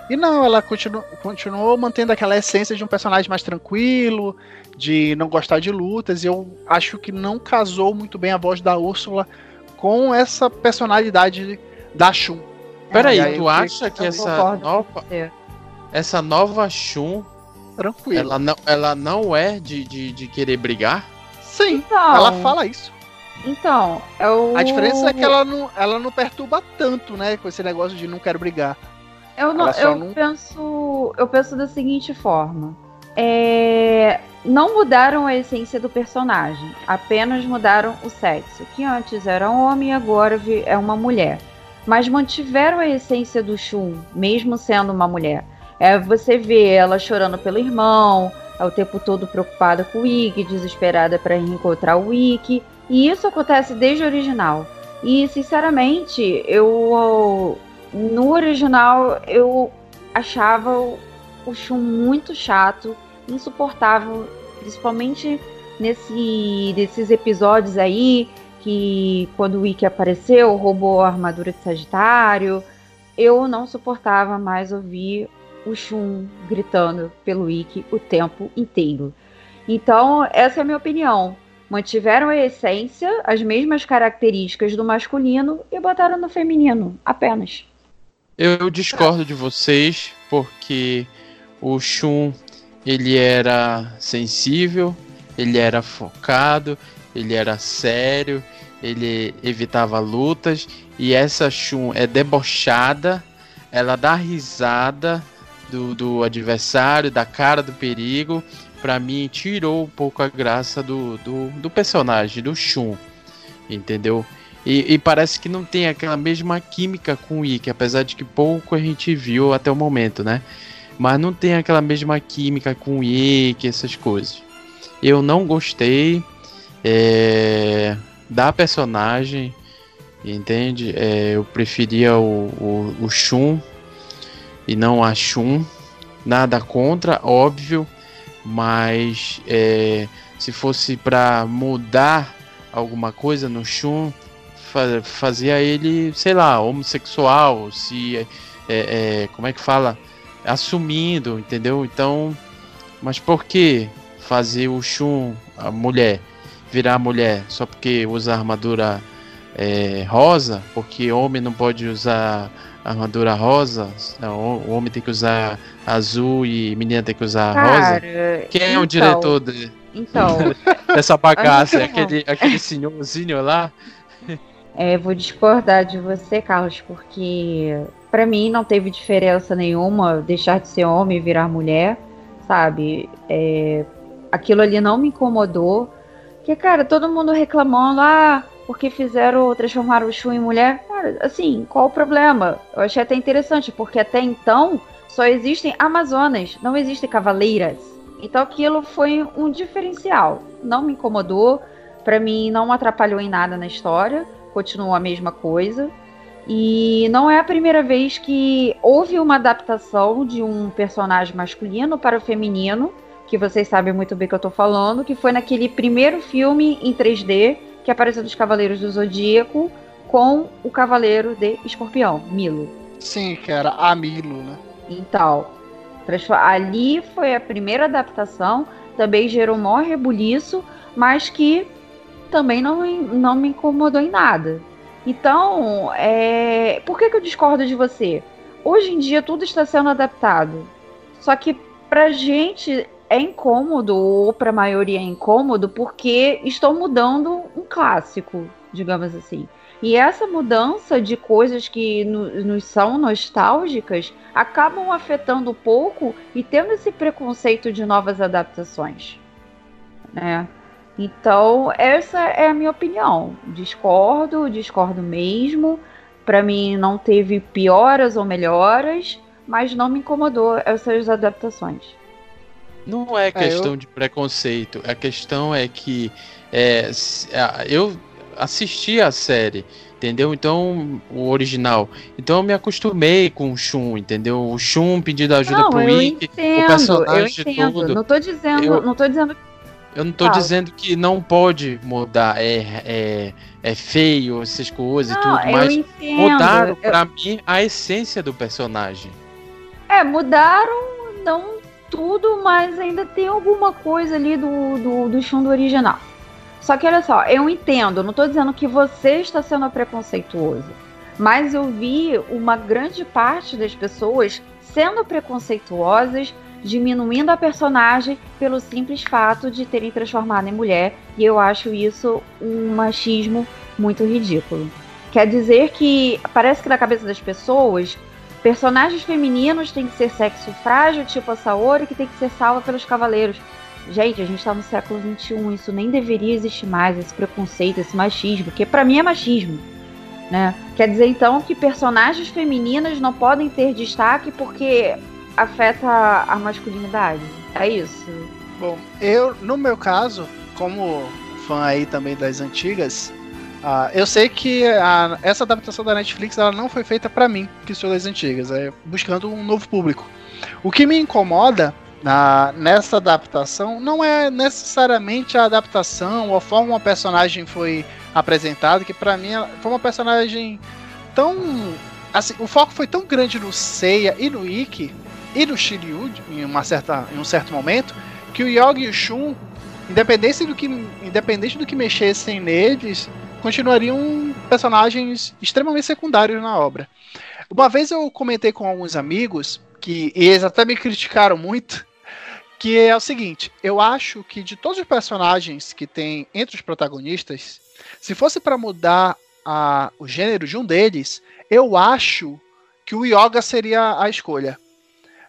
E não ela continuou, continuou mantendo aquela essência de um personagem mais tranquilo de não gostar de lutas, e eu acho que não casou muito bem a voz da Úrsula com essa personalidade da Shun. Peraí, aí, tu acha que essa nova, essa nova Shun Tranquilo. Ela não, ela não é de, de, de querer brigar? Sim, então, ela fala isso. Então, eu... A diferença é que ela não, ela não perturba tanto, né, com esse negócio de não quero brigar. Eu, não, eu não... penso, eu penso da seguinte forma é, não mudaram a essência do personagem, apenas mudaram o sexo, que antes era um homem e agora é uma mulher. Mas mantiveram a essência do Shun, mesmo sendo uma mulher. É, você vê ela chorando pelo irmão, é o tempo todo preocupada com o Ikki, desesperada para reencontrar o Ikki. E isso acontece desde o original. E, sinceramente, eu. No original, eu achava o Shun muito chato insuportável, principalmente nesse episódios aí que quando o Wiki apareceu, roubou a armadura de Sagitário, eu não suportava mais ouvir o Shun gritando pelo Wiki o tempo inteiro. Então, essa é a minha opinião. Mantiveram a essência, as mesmas características do masculino e botaram no feminino, apenas. Eu discordo de vocês, porque o Shun ele era sensível, ele era focado, ele era sério, ele evitava lutas e essa Shun é debochada, ela dá risada do, do adversário, da cara do perigo. Para mim, tirou um pouco a graça do, do, do personagem, do Shun, entendeu? E, e, parece que não tem aquela mesma química com o Ikki, apesar de que pouco a gente viu até o momento, né? mas não tem aquela mesma química com o Ikki, essas coisas. Eu não gostei é, da personagem, entende? É, eu preferia o, o, o Shun e não a Shun. Nada contra, óbvio, mas é, se fosse para mudar alguma coisa no Shun, fa fazia ele, sei lá, homossexual, se é, é, como é que fala? assumindo, entendeu? Então, mas por que fazer o Shun, a mulher, virar mulher só porque usa armadura é, rosa? Porque homem não pode usar armadura rosa? Não, o homem tem que usar azul e menina tem que usar Cara, rosa? Quem então, é o então, diretor de, então, dessa bagaça? aquele, aquele senhorzinho lá? É, vou discordar de você, Carlos, porque para mim não teve diferença nenhuma deixar de ser homem e virar mulher, sabe? É, aquilo ali não me incomodou. Porque, cara, todo mundo reclamando, ah, porque fizeram, transformaram o Shun em mulher. Cara, assim, qual o problema? Eu achei até interessante, porque até então só existem Amazonas, não existem cavaleiras. Então aquilo foi um diferencial. Não me incomodou, para mim não atrapalhou em nada na história, continuou a mesma coisa. E não é a primeira vez que houve uma adaptação de um personagem masculino para o feminino, que vocês sabem muito bem que eu tô falando, que foi naquele primeiro filme em 3D que apareceu dos Cavaleiros do Zodíaco com o Cavaleiro de Escorpião, Milo. Sim, que era a Milo, né? Então, ali foi a primeira adaptação, também gerou um maior rebuliço, mas que também não, não me incomodou em nada. Então, é... por que, que eu discordo de você? Hoje em dia tudo está sendo adaptado. Só que pra gente é incômodo, ou pra maioria é incômodo, porque estão mudando um clássico, digamos assim. E essa mudança de coisas que no, nos são nostálgicas acabam afetando pouco e tendo esse preconceito de novas adaptações. Né? Então, essa é a minha opinião. Discordo, discordo mesmo. Para mim, não teve pioras ou melhoras, mas não me incomodou essas adaptações. Não é questão é, eu... de preconceito. A questão é que é, eu assisti a série, entendeu? Então, o original. Então eu me acostumei com o Shun, entendeu? O Shun pedindo ajuda não, pro Ikki, o personagem eu entendo. tudo. Não tô dizendo, eu... não tô dizendo eu não tô dizendo que não pode mudar, é, é, é feio, essas coisas não, e tudo, mas entendo. mudaram pra mim a essência do personagem. É, mudaram não tudo, mas ainda tem alguma coisa ali do, do, do do original. Só que olha só, eu entendo, não tô dizendo que você está sendo preconceituoso, mas eu vi uma grande parte das pessoas sendo preconceituosas diminuindo a personagem pelo simples fato de terem transformado em mulher, e eu acho isso um machismo muito ridículo. Quer dizer que parece que na cabeça das pessoas, personagens femininos têm que ser sexo frágil, tipo a Saori, que tem que ser salva pelos cavaleiros. Gente, a gente tá no século XXI, isso nem deveria existir mais, esse preconceito, esse machismo, que para mim é machismo. Né? Quer dizer então que personagens femininas não podem ter destaque porque afeta a masculinidade. É isso. Bom, eu, no meu caso, como fã aí também das antigas, uh, eu sei que a, essa adaptação da Netflix ela não foi feita para mim, que sou das antigas, é buscando um novo público. O que me incomoda na, nessa adaptação não é necessariamente a adaptação ou a forma como a personagem foi apresentada, que para mim foi uma personagem tão. Assim, o foco foi tão grande no Seiya e no Ikki e no Shiryu em, uma certa, em um certo momento que o Yogi e o Shun, independente do que, independente do que mexessem neles, continuariam personagens extremamente secundários na obra. Uma vez eu comentei com alguns amigos que eles até me criticaram muito, que é o seguinte: eu acho que de todos os personagens que tem entre os protagonistas, se fosse para mudar a, o gênero de um deles, eu acho que o Yoga seria a escolha.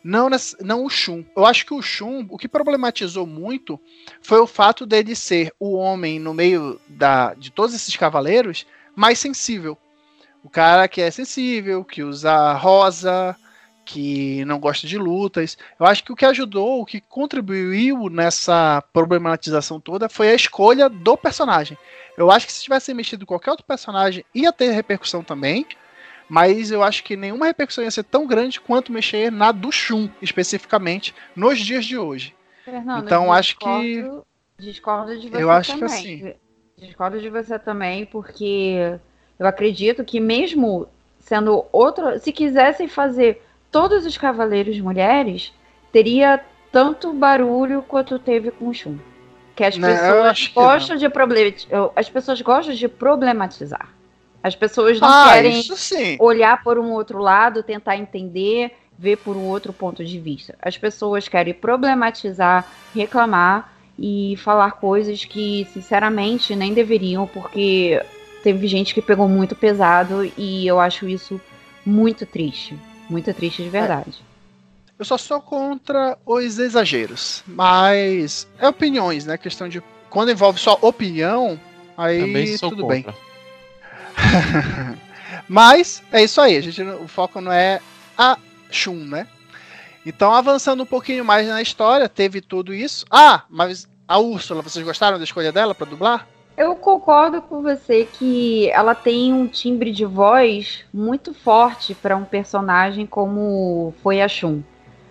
Não, não o Shun. Eu acho que o Shun, o que problematizou muito foi o fato dele ser o homem no meio da, de todos esses cavaleiros mais sensível. O cara que é sensível, que usa rosa, que não gosta de lutas. Eu acho que o que ajudou, o que contribuiu nessa problematização toda foi a escolha do personagem. Eu acho que se tivesse mexido qualquer outro personagem, ia ter repercussão também mas eu acho que nenhuma repercussão ia ser tão grande quanto mexer na do Shun, especificamente, nos dias de hoje. Fernando, então acho que. Discordo de você eu acho também. Que assim. Discordo de você também, porque eu acredito que mesmo sendo outro. Se quisessem fazer todos os cavaleiros mulheres, teria tanto barulho quanto teve com o Shun. Que as não, pessoas gostam de problematizar. As pessoas gostam de problematizar. As pessoas não ah, querem olhar por um outro lado, tentar entender, ver por um outro ponto de vista. As pessoas querem problematizar, reclamar e falar coisas que, sinceramente, nem deveriam, porque teve gente que pegou muito pesado e eu acho isso muito triste. Muito triste de verdade. É. Eu só sou contra os exageros, mas é opiniões, né? Questão de quando envolve só opinião, aí tudo contra. bem. Mas é isso aí, a gente, o foco não é a Shun, né? Então, avançando um pouquinho mais na história, teve tudo isso. Ah, mas a Úrsula, vocês gostaram da escolha dela para dublar? Eu concordo com você que ela tem um timbre de voz muito forte para um personagem como foi a Shun.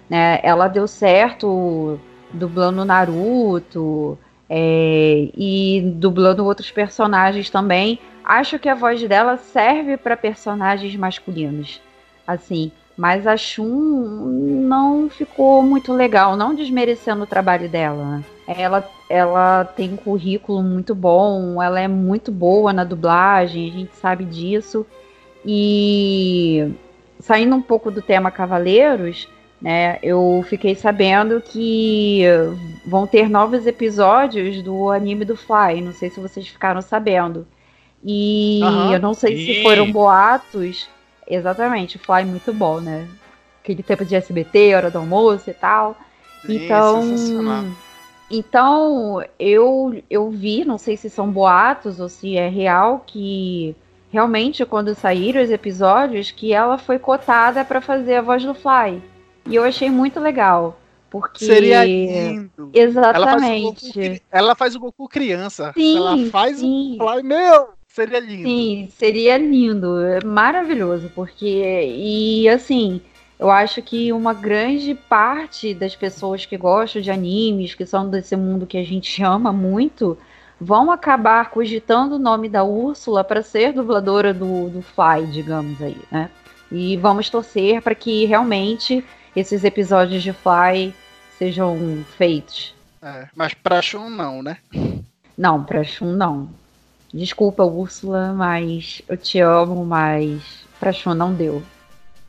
Né? Ela deu certo dublando Naruto, é, e dublando outros personagens também. Acho que a voz dela serve para personagens masculinos, assim. Mas a Shun não ficou muito legal, não desmerecendo o trabalho dela. Ela, ela tem um currículo muito bom, ela é muito boa na dublagem, a gente sabe disso. E saindo um pouco do tema Cavaleiros, né, eu fiquei sabendo que vão ter novos episódios do anime do Fly. Não sei se vocês ficaram sabendo. E uhum. eu não sei se foram boatos. Exatamente, Fly muito bom, né? Aquele tempo de SBT, hora do almoço e tal. Sim, então, então eu eu vi, não sei se são boatos ou se é real que realmente quando saíram os episódios que ela foi cotada para fazer a voz do Fly. E eu achei muito legal. Porque... Seria lindo. Exatamente. Ela faz o Goku, ela faz o Goku criança. Sim, ela faz sim. o Fly, meu, seria lindo. Sim, seria lindo. É maravilhoso. Porque, e assim, eu acho que uma grande parte das pessoas que gostam de animes, que são desse mundo que a gente ama muito, vão acabar cogitando o nome da Úrsula para ser dubladora do, do Fly, digamos aí, né? E vamos torcer para que realmente esses episódios de Fly sejam feitos. É, mas pra Shun não, né? Não, pra Shun não. Desculpa, Úrsula, mas eu te amo, mas pra Shun não deu.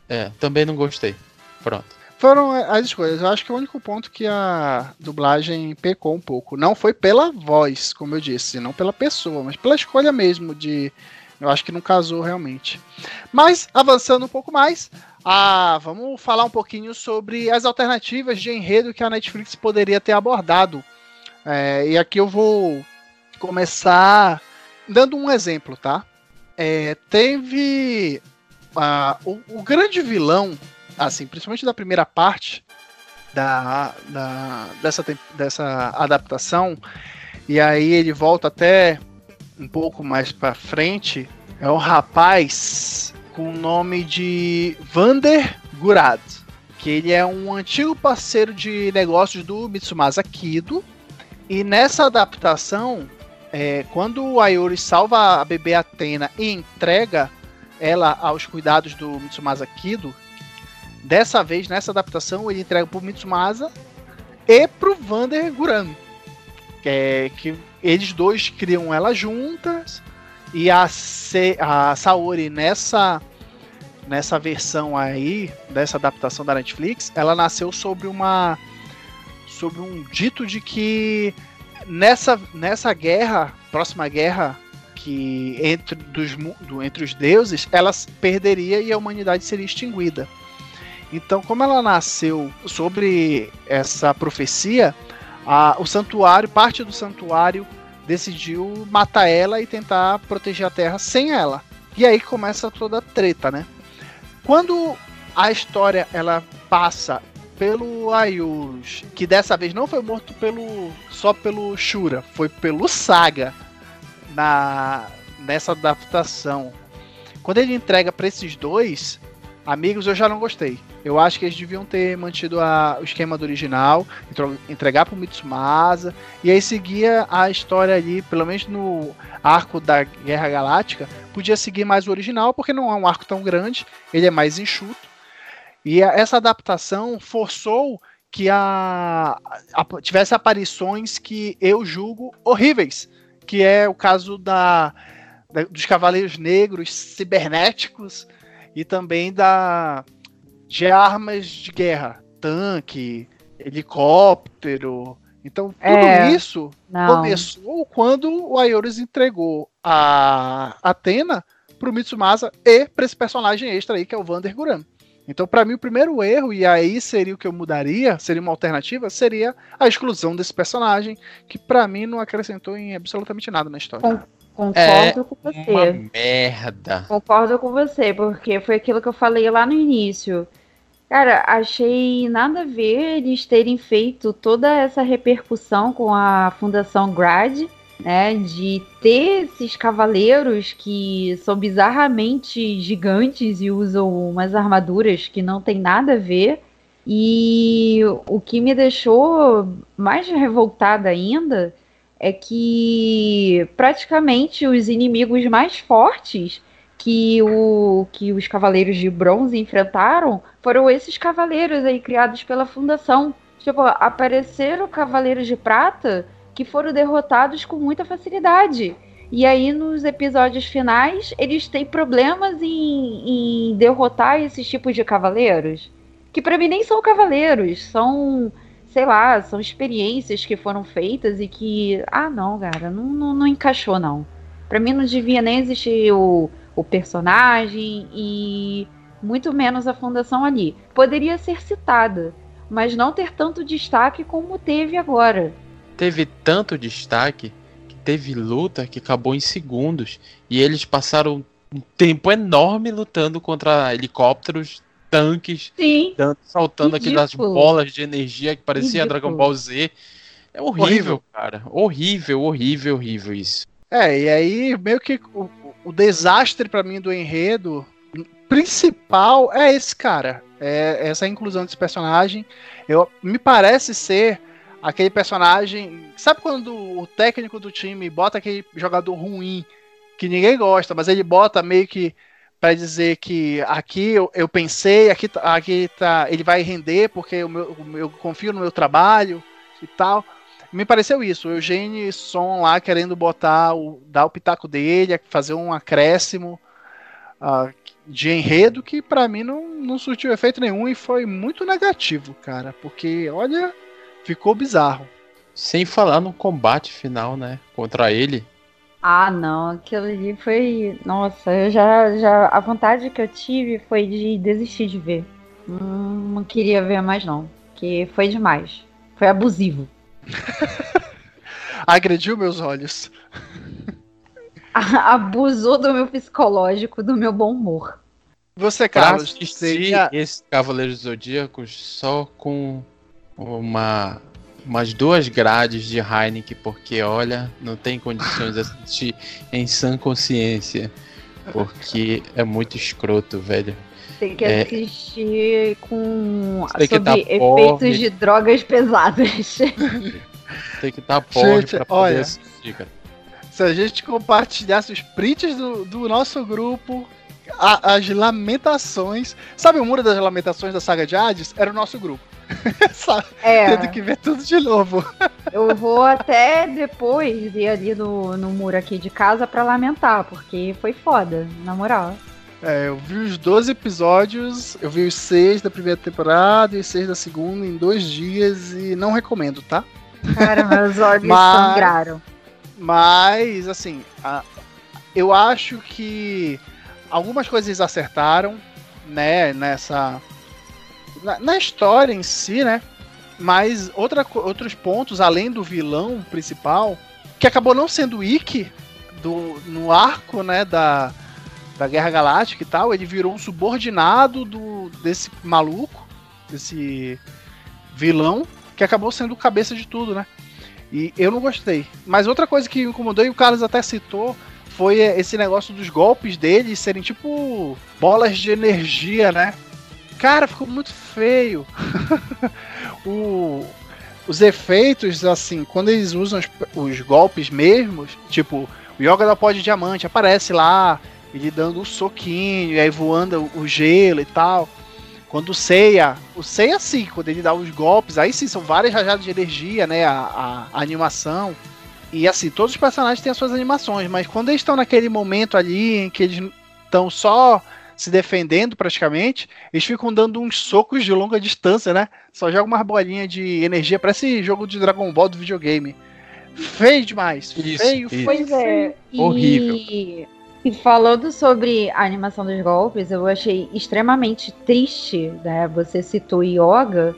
É, também não gostei. Pronto. Foram as escolhas. Eu acho que o único ponto que a dublagem pecou um pouco. Não foi pela voz, como eu disse, não pela pessoa, mas pela escolha mesmo de. Eu acho que não casou realmente. Mas, avançando um pouco mais, ah, vamos falar um pouquinho sobre as alternativas de enredo que a Netflix poderia ter abordado. É, e aqui eu vou começar dando um exemplo, tá? É, teve uh, o, o, grande vilão, assim, principalmente da primeira parte da, da, dessa, dessa adaptação, e aí ele volta até um pouco mais para frente, é o rapaz com o nome de Vander Gurad, que ele é um antigo parceiro de negócios do Mitsumasa Kido. E nessa adaptação, é, quando o Ayori salva a bebê Atena e entrega ela aos cuidados do Mitsumasa Kido, dessa vez, nessa adaptação, ele entrega pro Mitsumasa e pro Vander Guran. Que, é, que eles dois criam ela juntas. E a, Se, a Saori nessa nessa versão aí, dessa adaptação da Netflix, ela nasceu sobre uma. sobre um dito de que nessa, nessa guerra, próxima guerra que entre, dos, do, entre os deuses, ela perderia e a humanidade seria extinguida. Então, como ela nasceu sobre essa profecia, a, o santuário, parte do santuário, decidiu matar ela e tentar proteger a Terra sem ela. E aí começa toda a treta, né? Quando a história ela passa pelo Ayus, que dessa vez não foi morto pelo só pelo Shura, foi pelo Saga na nessa adaptação. Quando ele entrega para esses dois amigos, eu já não gostei. Eu acho que eles deviam ter mantido a, o esquema do original, entregar pro Mitsumasa, e aí seguia a história ali, pelo menos no arco da Guerra Galáctica, podia seguir mais o original, porque não é um arco tão grande, ele é mais enxuto. E essa adaptação forçou que a, a, tivesse aparições que eu julgo horríveis, que é o caso da, da dos Cavaleiros Negros cibernéticos e também da de armas de guerra, tanque, helicóptero. Então, tudo é, isso não. começou quando o Ayorus entregou a Atena pro Mitsumasa e para esse personagem extra aí, que é o Vander Guran. Então, para mim, o primeiro erro, e aí seria o que eu mudaria, seria uma alternativa, seria a exclusão desse personagem, que para mim não acrescentou em absolutamente nada na história. Concordo é com você. Uma merda. Concordo com você, porque foi aquilo que eu falei lá no início. Cara, achei nada a ver eles terem feito toda essa repercussão com a Fundação Grad, né? De ter esses cavaleiros que são bizarramente gigantes e usam umas armaduras que não tem nada a ver. E o que me deixou mais revoltada ainda é que praticamente os inimigos mais fortes que, o, que os Cavaleiros de Bronze enfrentaram foram esses cavaleiros aí criados pela Fundação. Tipo, apareceram Cavaleiros de Prata que foram derrotados com muita facilidade. E aí, nos episódios finais, eles têm problemas em, em derrotar esses tipos de cavaleiros. Que para mim nem são cavaleiros, são, sei lá, são experiências que foram feitas e que. Ah, não, cara, não, não, não encaixou, não. Para mim não devia nem existir o, o personagem e muito menos a fundação ali. Poderia ser citada, mas não ter tanto destaque como teve agora. Teve tanto destaque que teve luta que acabou em segundos e eles passaram um tempo enorme lutando contra helicópteros, tanques, Sim. saltando aquelas bolas de energia que parecia Ridículo. Dragon Ball Z. É horrível, horrível, cara. Horrível, horrível, horrível isso. É, e aí meio que o, o desastre para mim do enredo principal é esse cara. É essa inclusão desse personagem. Eu, me parece ser aquele personagem. Sabe quando o técnico do time bota aquele jogador ruim que ninguém gosta, mas ele bota meio que para dizer que aqui eu, eu, pensei, aqui, tá, aqui tá, ele vai render porque eu, meu, eu confio no meu trabalho e tal. Me pareceu isso, o Eugênio Son lá querendo botar, o, dar o pitaco dele, fazer um acréscimo uh, de enredo que para mim não, não surtiu efeito nenhum e foi muito negativo, cara, porque olha, ficou bizarro. Sem falar no combate final, né, contra ele. Ah, não, aquilo ali foi. Nossa, eu já, já. A vontade que eu tive foi de desistir de ver. Hum, não queria ver mais, não. Que foi demais. Foi abusivo. Agrediu meus olhos. Abusou do meu psicológico, do meu bom humor. Você, Carlos, assistir seria... esse Cavaleiros Zodíacos só com uma umas duas grades de Heineken, porque olha, não tem condições de assistir em sã consciência. Porque é muito escroto, velho. Tem que é... assistir com Tem sobre tá efeitos de drogas pesadas. Tem que estar tá pobre pra poder olha, assistir, cara. Se a gente compartilhasse os prints do, do nosso grupo, a, as lamentações. Sabe o muro das lamentações da saga de Hades? Era o nosso grupo. é. Tendo que ver tudo de novo. Eu vou até depois ir ali no, no muro aqui de casa para lamentar, porque foi foda, na moral. É, eu vi os 12 episódios, eu vi os 6 da primeira temporada e os 6 da segunda em dois dias e não recomendo, tá? Cara, meus olhos mas, sangraram. Mas, assim, a, eu acho que algumas coisas acertaram, né, nessa. Na, na história em si, né? Mas outra, outros pontos, além do vilão principal, que acabou não sendo o Ikki do, no arco, né, da, da Guerra Galáctica e tal, ele virou um subordinado do, desse maluco, desse vilão, que acabou sendo cabeça de tudo, né? E eu não gostei. Mas outra coisa que me incomodou, e o Carlos até citou, foi esse negócio dos golpes dele serem tipo bolas de energia, né? Cara, ficou muito feio. o, os efeitos, assim, quando eles usam os, os golpes mesmos, tipo, o Yoga da Pó de Diamante aparece lá, ele dando um soquinho, e aí voando o gelo e tal. Quando o Seiya, o Seiya sim, quando ele dá os golpes, aí sim são várias rajadas de energia, né? A, a, a, animação. E assim, todos os personagens têm as suas animações, mas quando eles estão naquele momento ali em que eles estão só se defendendo praticamente, eles ficam dando uns socos de longa distância, né? Só joga umas bolinhas de energia, parece jogo de Dragon Ball do videogame. Feio demais. Isso, feio, isso. Pois é. Horrível. E e falando sobre a animação dos golpes, eu achei extremamente triste, né? Você citou Yoga,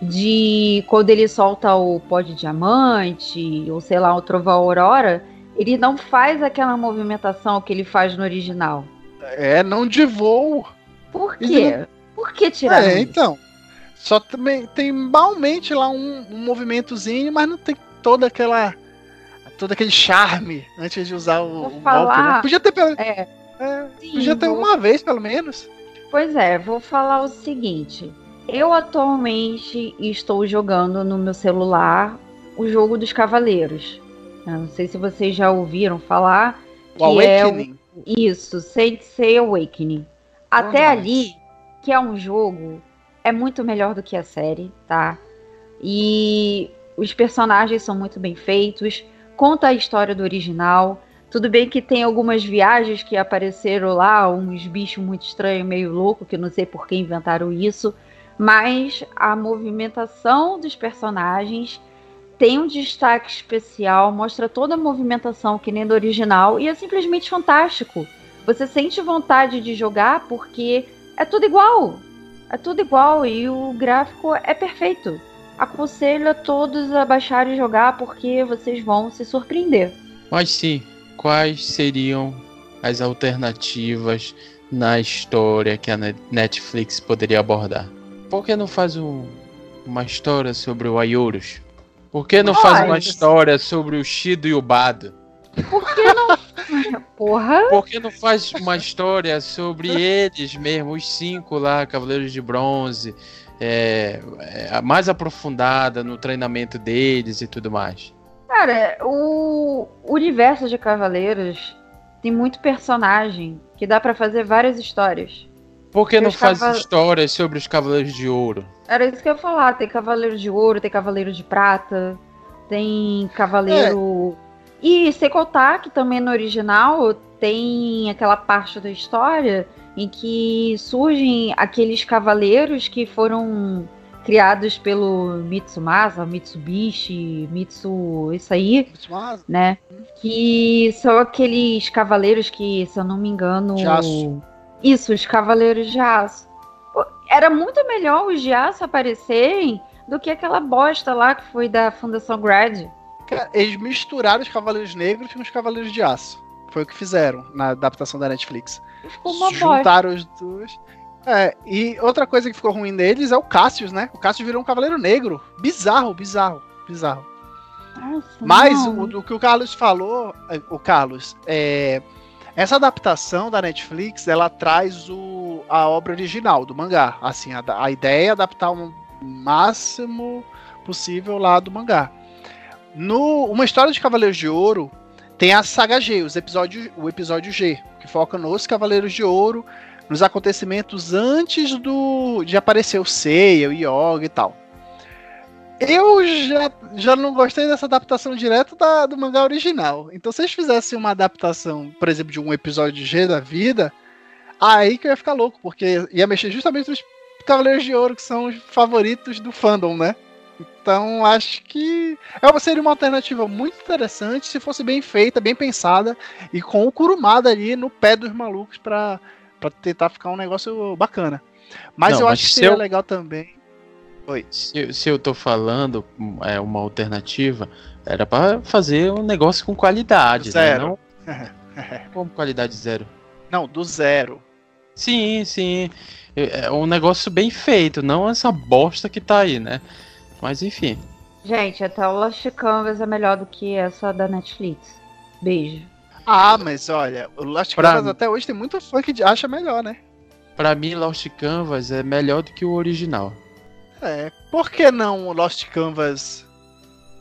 de quando ele solta o pó de diamante, ou sei lá, o trovão aurora, ele não faz aquela movimentação que ele faz no original. É, não de voo. Por quê? Não... Por que tirar É, então. Só também tem malmente lá um, um movimentozinho, mas não tem toda aquela todo aquele charme antes de usar o, o falar... golpe, né? Podia ter pelo... é. É, Sim, podia ter vou... uma vez, pelo menos. Pois é, vou falar o seguinte. Eu atualmente estou jogando no meu celular o jogo dos Cavaleiros. Eu não sei se vocês já ouviram falar. O que é Awakening. Isso, Saint Seiya Awakening. Até ali, que é um jogo, é muito melhor do que a série, tá? E os personagens são muito bem feitos, conta a história do original. Tudo bem que tem algumas viagens que apareceram lá, uns bichos muito estranhos, meio louco, que eu não sei por que inventaram isso, mas a movimentação dos personagens tem um destaque especial, mostra toda a movimentação que nem do original e é simplesmente fantástico. Você sente vontade de jogar porque é tudo igual. É tudo igual e o gráfico é perfeito. Aconselho a todos a baixarem e jogar porque vocês vão se surpreender. Mas sim, quais seriam as alternativas na história que a Ne- Netflix poderia abordar? Por que não faz um- uma história sobre o Ayorus? Por que não faz uma história sobre o Shido e o Bado? Por que não? Porra! Por que não faz uma história sobre eles mesmo, os cinco lá, Cavaleiros de Bronze, é, é, mais aprofundada no treinamento deles e tudo mais? Cara, o universo de Cavaleiros tem muito personagem que dá pra fazer várias histórias. Por que não faz cava- histórias sobre os Cavaleiros de Ouro? Era isso que eu ia falar. Tem Cavaleiro de Ouro, tem Cavaleiro de Prata, tem Cavaleiro. E sem contar que também no original tem aquela parte da história em que surgem aqueles cavaleiros que foram criados pelo Mitsumasa, Mitsubishi, Mitsu. Isso aí, né? Que são aqueles cavaleiros que, se eu não me engano. De aço. Isso, os cavaleiros de aço. Era muito melhor os de aço aparecerem do que aquela bosta lá que foi da Fundação Grad. Eles misturaram os Cavaleiros Negros com os Cavaleiros de Aço. Foi o que fizeram na adaptação da Netflix. Ficou uma bosta. Juntaram os dois. É, e outra coisa que ficou ruim deles é o Cassius, né? O Cassius virou um Cavaleiro Negro. Bizarro, bizarro, bizarro. Nossa, Mas o, o que o Carlos falou, é, o Carlos, é, essa adaptação da Netflix, ela traz o, a obra original do mangá. Assim, a, a ideia é adaptar o máximo possível lá do mangá. No uma história de Cavaleiros de Ouro tem a saga G, os episódios, o episódio G, que foca nos Cavaleiros de Ouro, nos acontecimentos antes do de aparecer o Seiya, o Yoga e tal. Eu já, já não gostei dessa adaptação direto da, do mangá original. Então, se eles fizessem uma adaptação, por exemplo, de um episódio G da vida, aí que eu ia ficar louco, porque ia mexer justamente nos Cavaleiros de Ouro, que são os favoritos do fandom, né? Então, acho que é seria uma alternativa muito interessante se fosse bem feita, bem pensada e com o Kurumada ali no pé dos malucos pra, pra tentar ficar um negócio bacana. Mas Não, eu mas acho que se seria eu- legal também. Oi. Se, se eu tô falando é uma alternativa, era pra fazer um negócio com qualidade, Zero. né? Não como qualidade zero. Não, do zero. Sim, sim. É é um negócio bem feito, não essa bosta que tá aí, né? Mas enfim. Gente, até o Lost Canvas é melhor do que essa da Netflix. Beijo. Ah, mas olha, o Last Pra Canvas mim- até hoje tem muito fã que acha melhor, né? Pra mim, Lost Canvas é melhor do que o original. É. Por que não o Lost Canvas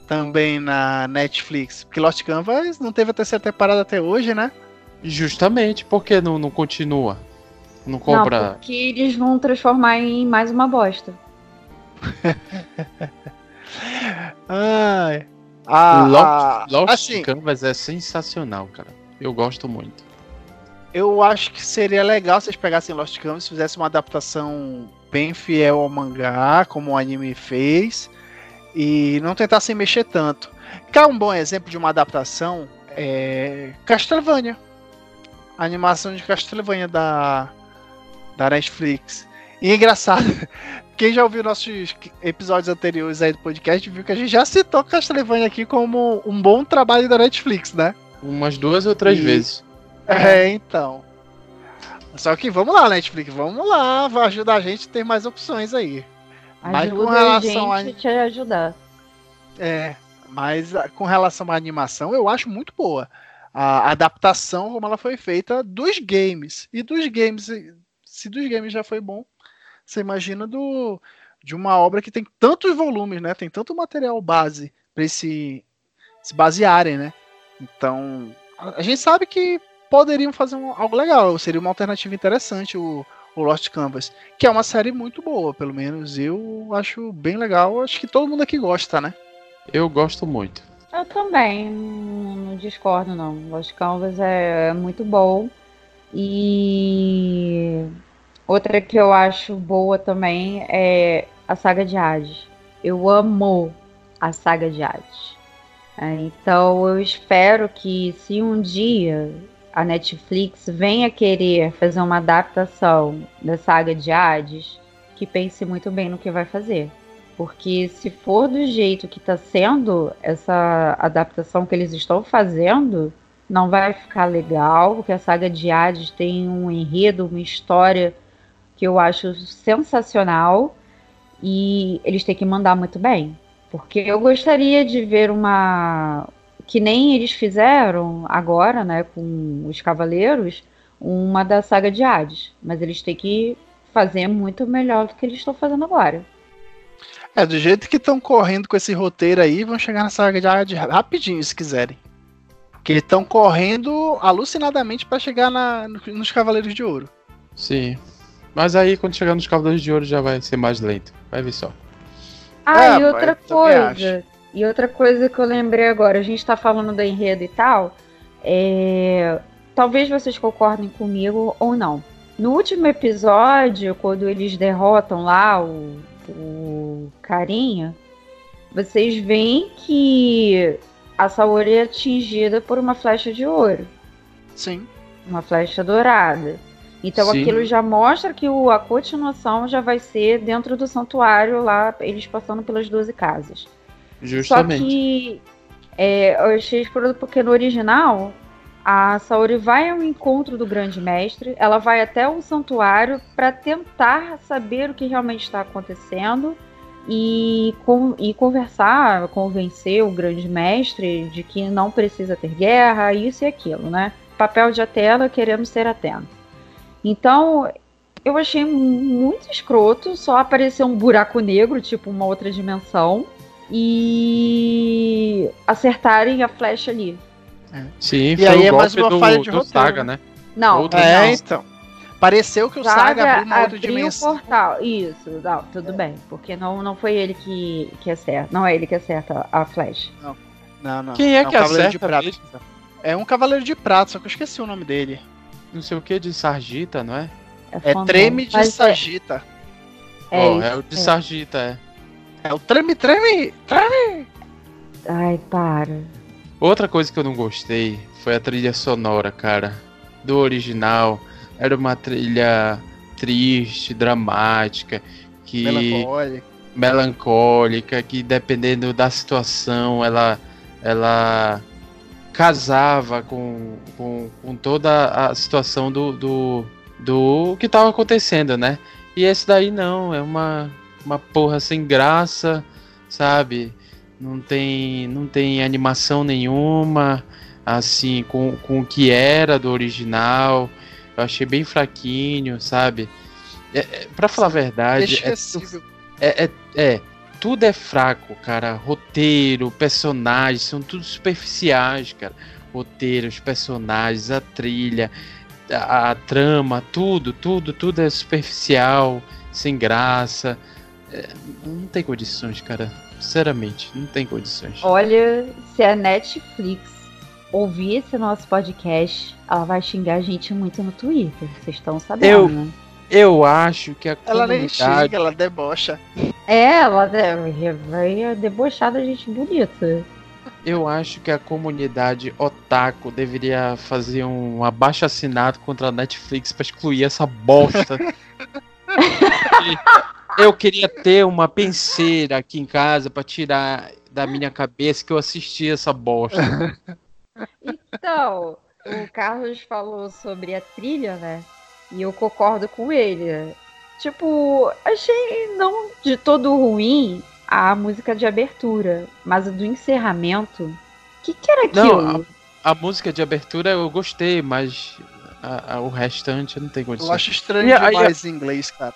também na Netflix? Porque Lost Canvas não teve a terceira temporada até hoje, né? Justamente, por que não, não continua? Não Não, compra. porque eles vão transformar em mais uma bosta. Ai. A, Lost, a- Lost assim, Canvas é sensacional, cara. Eu gosto muito. eu acho que seria legal se vocês pegassem Lost Canvas e fizessem uma adaptação bem fiel ao mangá, como o anime fez, e não tentassem mexer tanto. Cá um bom exemplo de uma adaptação é Castlevania. A animação de Castlevania da, da Netflix. E é engraçado, quem já ouviu nossos episódios anteriores aí do podcast viu que a gente já citou Castlevania aqui como um bom trabalho da Netflix, né? Umas duas ou três E- vezes. É, então. Só que vamos lá, Netflix, vamos lá, vai ajudar a gente a ter mais opções aí. Mas com relação a- gente a te ajudar. É, mas ah, com relação à animação, eu acho muito boa. A adaptação, como ela foi feita dos games. E dos games, se- dos games já foi bom, você imagina do, de uma obra que tem tantos volumes, né? Tem tanto material base para esse se basearem, né? Então, a gente sabe que poderiam fazer um, algo legal, seria uma alternativa interessante o, o Lost Canvas, que é uma série muito boa, pelo menos eu acho bem legal, acho que todo mundo aqui gosta, né? Eu gosto muito. Eu também, não, discordo não. Lost Canvas é, é muito bom. E outra que eu acho boa também é a saga de Hades. Eu amo a saga de Hades. É, então eu espero que se um dia a Netflix venha querer fazer uma adaptação da saga de Hades, que pense muito bem no que vai fazer. Porque se for do jeito que está sendo essa adaptação que eles estão fazendo, não vai ficar legal, porque a saga de Hades tem um enredo, uma história que eu acho sensacional e eles têm que mandar muito bem. Porque eu gostaria de ver uma. Que nem eles fizeram agora, né, com os Cavaleiros, uma da saga de Hades. Mas eles têm que fazer muito melhor do que eles estão fazendo agora. É, do jeito que estão correndo com esse roteiro aí, vão chegar na saga de Hades rapidinho, se quiserem. Porque estão correndo alucinadamente para chegar na, nos Cavaleiros de Ouro. Sim. Mas aí quando chegar nos Cavaleiros de Ouro já vai ser mais lento. Vai ver só. Ah, é, e outra coisa. E outra coisa que eu lembrei agora, a gente tá falando do enredo e tal. É... Talvez vocês concordem comigo ou não. No último episódio, quando eles derrotam lá o, o carinha, vocês veem que a Saori é atingida por uma flecha de ouro. Sim. Uma flecha dourada. Então Sim. aquilo já mostra que o, a continuação já vai ser dentro do santuário lá, eles passando pelas 12 casas. Justamente. Só que é, eu achei porque no original a Saori vai ao encontro do grande mestre, ela vai até o santuário para tentar saber o que realmente está acontecendo e, com, e conversar, convencer o grande mestre de que não precisa ter guerra, isso e aquilo, né? Papel de Atena, queremos ser Atena. Então, eu achei muito escroto só aparecer um buraco negro, tipo uma outra dimensão, e acertarem a flecha ali. É. Sim, e aí é mais uma do, falha de roteiro. Saga, né? Não, Outro é, não. então. Pareceu que o Saga, Saga abriu uma outra dimensão. o portal, isso, não, tudo bem. Porque não, não foi ele que, que acerta. Não é ele que acerta a flecha. Não, não. não. Quem é, é um que acerta? De prata. É um cavaleiro de prata, só que eu esqueci o nome dele. Não sei o que de Sargita, não é? É, é Treme de Sargita. É, oh, é o de é. Sargita, é. É o Treme, Treme, Treme! Ai, para. Outra coisa que eu não gostei foi a trilha sonora, cara. Do original era uma trilha triste, dramática, que melancólica, melancólica que dependendo da situação ela ela casava com, com, com toda a situação do, do, do que estava acontecendo, né? E esse daí não, é uma, uma porra sem graça, sabe? Não tem, não tem animação nenhuma, assim, com, com o que era do original. Eu achei bem fraquinho, sabe? É, é, pra falar a verdade. É, é, é, é, tudo é fraco, cara. Roteiro, personagens, são tudo superficiais, cara. Roteiros, personagens, a trilha, a, a trama, tudo, tudo, tudo é superficial, sem graça. É, não tem condições, cara. Sinceramente, não tem condições. Olha, se a Netflix ouvir esse nosso podcast, ela vai xingar a gente muito no Twitter. Vocês estão sabendo, eu, né? Eu acho que a ela comunidade... nem xinga, ela debocha. É, ela vai debochar da gente bonita. Eu acho que a comunidade otaku deveria fazer um abaixo assinado contra a Netflix para excluir essa bosta. eu queria ter uma penseira aqui em casa para tirar da minha cabeça que eu assisti essa bosta. Então, o Carlos falou sobre a trilha, né? E eu concordo com ele. Tipo, achei não de todo ruim a música de abertura, mas a do encerramento. O que, que era aquilo? Não, a, a, música de abertura eu gostei, mas a, a, o restante eu não tenho condição. Eu acho estranho e, demais em inglês, cara.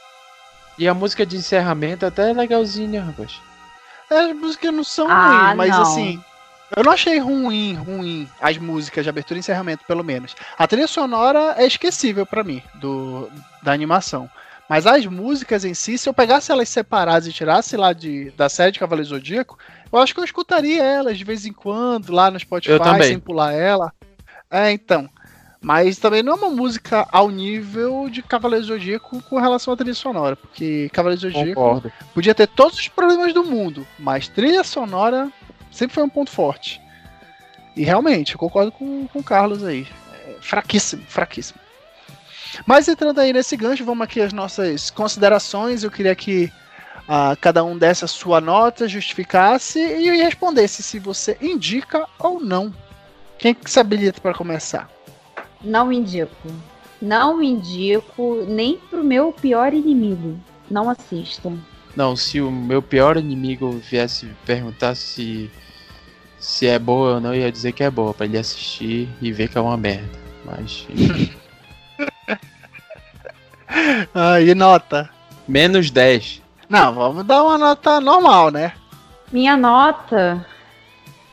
E a música de encerramento até é legalzinha, rapaz. As músicas não são ah, ruins, mas não. assim, Eu não achei ruim, ruim as músicas de abertura e encerramento, pelo menos. A trilha sonora é esquecível para mim, do, da animação. Mas as músicas em si, se eu pegasse elas separadas e tirasse lá de, da série de Cavaleiro Zodíaco, eu acho que eu escutaria elas de vez em quando, lá no Spotify, sem pular ela. É, então. Mas também não é uma música ao nível de Cavaleiro Zodíaco com relação à trilha sonora. Porque Cavaleiro Zodíaco Concordo. podia ter todos os problemas do mundo, mas trilha sonora sempre foi um ponto forte. E realmente, eu concordo com, com o Carlos aí. É fraquíssimo, fraquíssimo. Mas entrando aí nesse gancho, vamos aqui às nossas considerações. Eu queria que uh, cada um desse a sua nota, justificasse e respondesse se você indica ou não. Quem que se habilita para começar? Não indico. Não indico nem pro meu pior inimigo. Não assista. Não, se o meu pior inimigo viesse perguntar se se é boa ou não, ia dizer que é boa, para ele assistir e ver que é uma merda. Mas. ah, e nota? Menos 10. Não, vamos dar uma nota normal, né? Minha nota.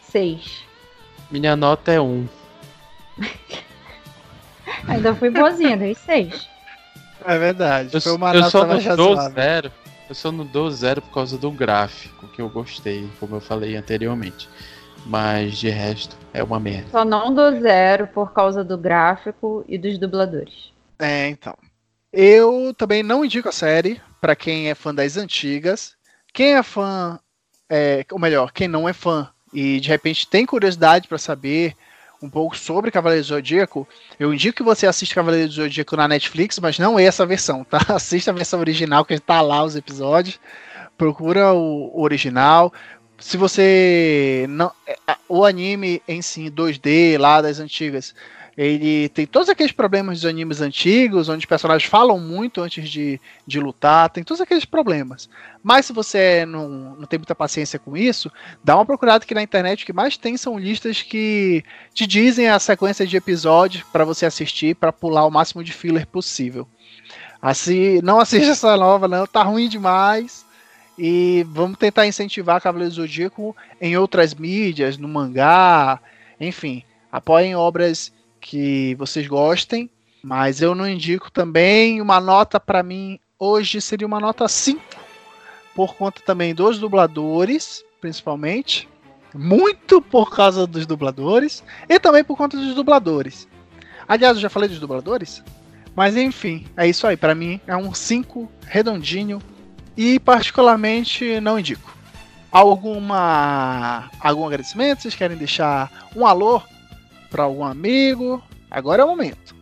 6. Minha nota é 1. Ainda fui boazinha, dei 6. É verdade. Eu, foi uma eu só não dou zero. Eu só não dou zero por causa do gráfico que eu gostei, como eu falei anteriormente. Mas de resto, é uma merda. Só não dou zero por causa do gráfico e dos dubladores. É, então. Eu também não indico a série para quem é fã das antigas. Quem é fã, é, ou melhor, quem não é fã e de repente tem curiosidade para saber um pouco sobre Cavaleiro do Zodíaco, eu indico que você assista Cavaleiro do Zodíaco na Netflix, mas não essa versão, tá? Assista a versão original, que está lá os episódios. Procura o original se você não é, o anime em si 2D lá das antigas ele tem todos aqueles problemas dos animes antigos onde os personagens falam muito antes de, de lutar tem todos aqueles problemas mas se você não, não tem muita paciência com isso dá uma procurada aqui na internet o que mais tem são listas que te dizem a sequência de episódios para você assistir para pular o máximo de filler possível assim não assista essa nova não tá ruim demais e vamos tentar incentivar Cavaleiro Zodíaco em outras mídias, no mangá, enfim. Apoiem obras que vocês gostem, mas eu não indico também. Uma nota para mim hoje seria uma nota 5, por conta também dos dubladores, principalmente. Muito por causa dos dubladores e também por conta dos dubladores. Aliás, eu já falei dos dubladores, mas enfim, é isso aí. Para mim é um 5 redondinho e particularmente não indico. Alguma algum agradecimento? Vocês querem deixar um alô para algum amigo? Agora é o momento.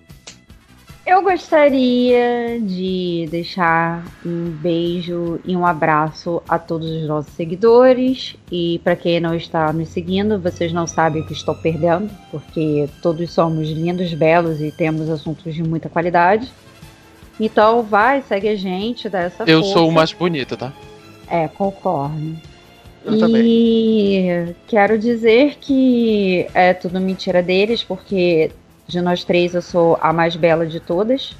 Eu gostaria de deixar um beijo e um abraço a todos os nossos seguidores. E para quem não está me seguindo, vocês não sabem que estou perdendo, porque todos somos lindos, belos e temos assuntos de muita qualidade. Então vai, segue a gente, dá essa Eu força. sou o mais bonito, tá? É, concordo. E também. quero dizer que é tudo mentira deles, porque de nós três eu sou a mais bela de todas.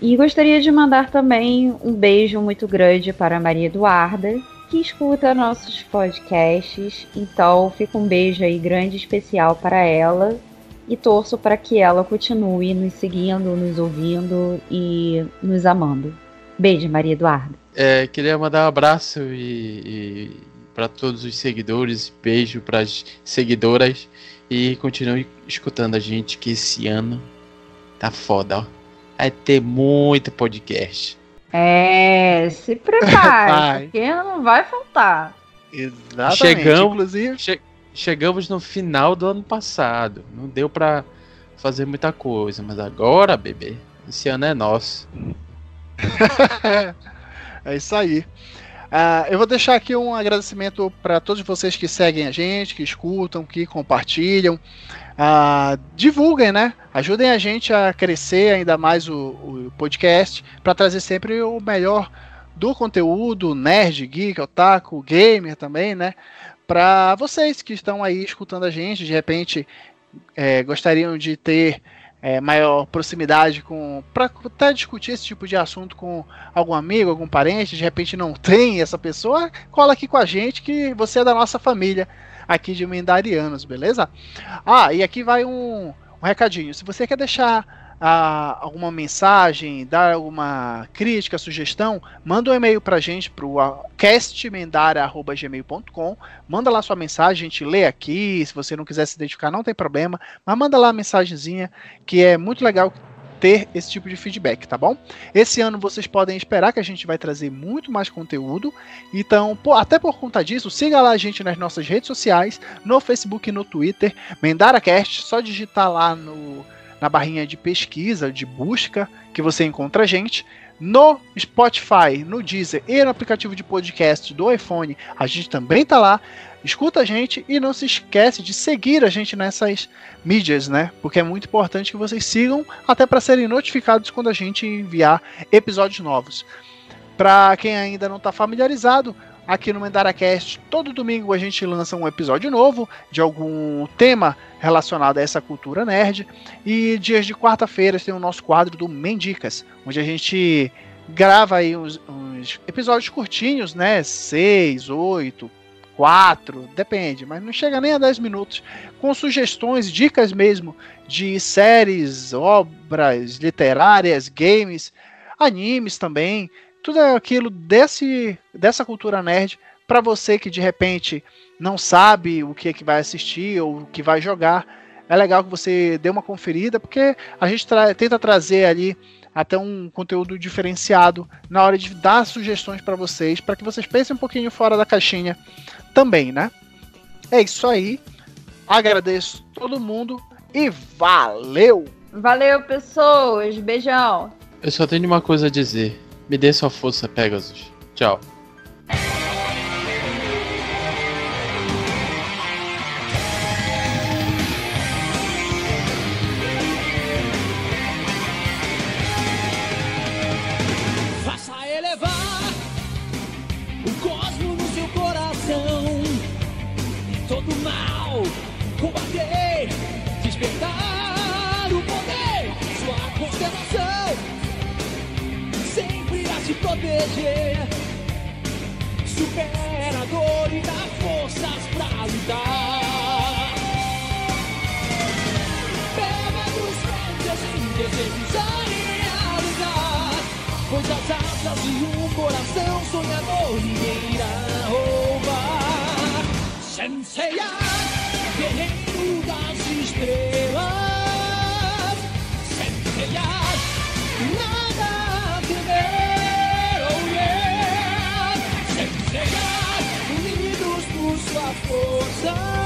E gostaria de mandar também um beijo muito grande para a Maria Eduarda, que escuta nossos podcasts. Então fica um beijo aí grande especial para ela e torço para que ela continue nos seguindo, nos ouvindo e nos amando. Beijo, Maria Eduarda. É, queria mandar um abraço e, e para todos os seguidores, beijo para as seguidoras e continue escutando a gente que esse ano tá foda, ó. Vai ter muito podcast. É, se prepare, porque não vai faltar. Exatamente. Chegamos, Inclusive, che chegamos no final do ano passado. Não deu para fazer muita coisa, mas agora, bebê, esse ano é nosso. é isso aí. Uh, eu vou deixar aqui um agradecimento para todos vocês que seguem a gente, que escutam, que compartilham. Uh, divulguem, né? Ajudem a gente a crescer ainda mais o, o podcast para trazer sempre o melhor do conteúdo, nerd, geek, otaku, gamer também, né? Para vocês que estão aí escutando a gente, de repente é, gostariam de ter é, maior proximidade com. para até discutir esse tipo de assunto com algum amigo, algum parente, de repente não tem essa pessoa, cola aqui com a gente que você é da nossa família. aqui de Mendarianos, beleza? Ah, e aqui vai um, um recadinho. Se você quer deixar alguma mensagem, dar alguma crítica, sugestão, manda um e-mail pra gente pro castmendara.gmail.com. Manda lá sua mensagem, a gente lê aqui. Se você não quiser se identificar, não tem problema. Mas manda lá a mensagenzinha, que é muito legal ter esse tipo de feedback, tá bom? Esse ano vocês podem esperar que a gente vai trazer muito mais conteúdo. Então, até por conta disso, siga lá a gente nas nossas redes sociais, no Facebook e no Twitter, MendaraCast, só digitar lá no na barrinha de pesquisa, de busca, que você encontra a gente. No Spotify, no Deezer e no aplicativo de podcast do iPhone, a gente também tá lá. Escuta a gente e não se esquece de seguir a gente nessas mídias, né? Porque é muito importante que vocês sigam até para serem notificados quando a gente enviar episódios novos. Para quem ainda não está familiarizado, Aqui no MendaraCast, todo domingo a gente lança um episódio novo de algum tema relacionado a essa cultura nerd. E dias de quarta-feira tem o nosso quadro do Mendicas, onde a gente grava aí uns, uns episódios curtinhos, né? 6, 8, 4, depende, mas não chega nem a 10 minutos, com sugestões, dicas mesmo de séries, obras literárias, games, animes também tudo é aquilo desse, dessa cultura nerd para você que de repente não sabe o que é que vai assistir ou o que vai jogar. É legal que você dê uma conferida, porque a gente tra tenta trazer ali até um conteúdo diferenciado na hora de dar sugestões para vocês, para que vocês pensem um pouquinho fora da caixinha também, né? É isso aí. Agradeço todo mundo e valeu! Valeu, pessoas. Beijão. Eu só tenho uma coisa a dizer. Me dê sua força, Pegasus. Tchau. Proteger. Supera a dor e dá forças pra lutar. Pega dos pés e desejos a realizar. Pois as asas de um coração sorry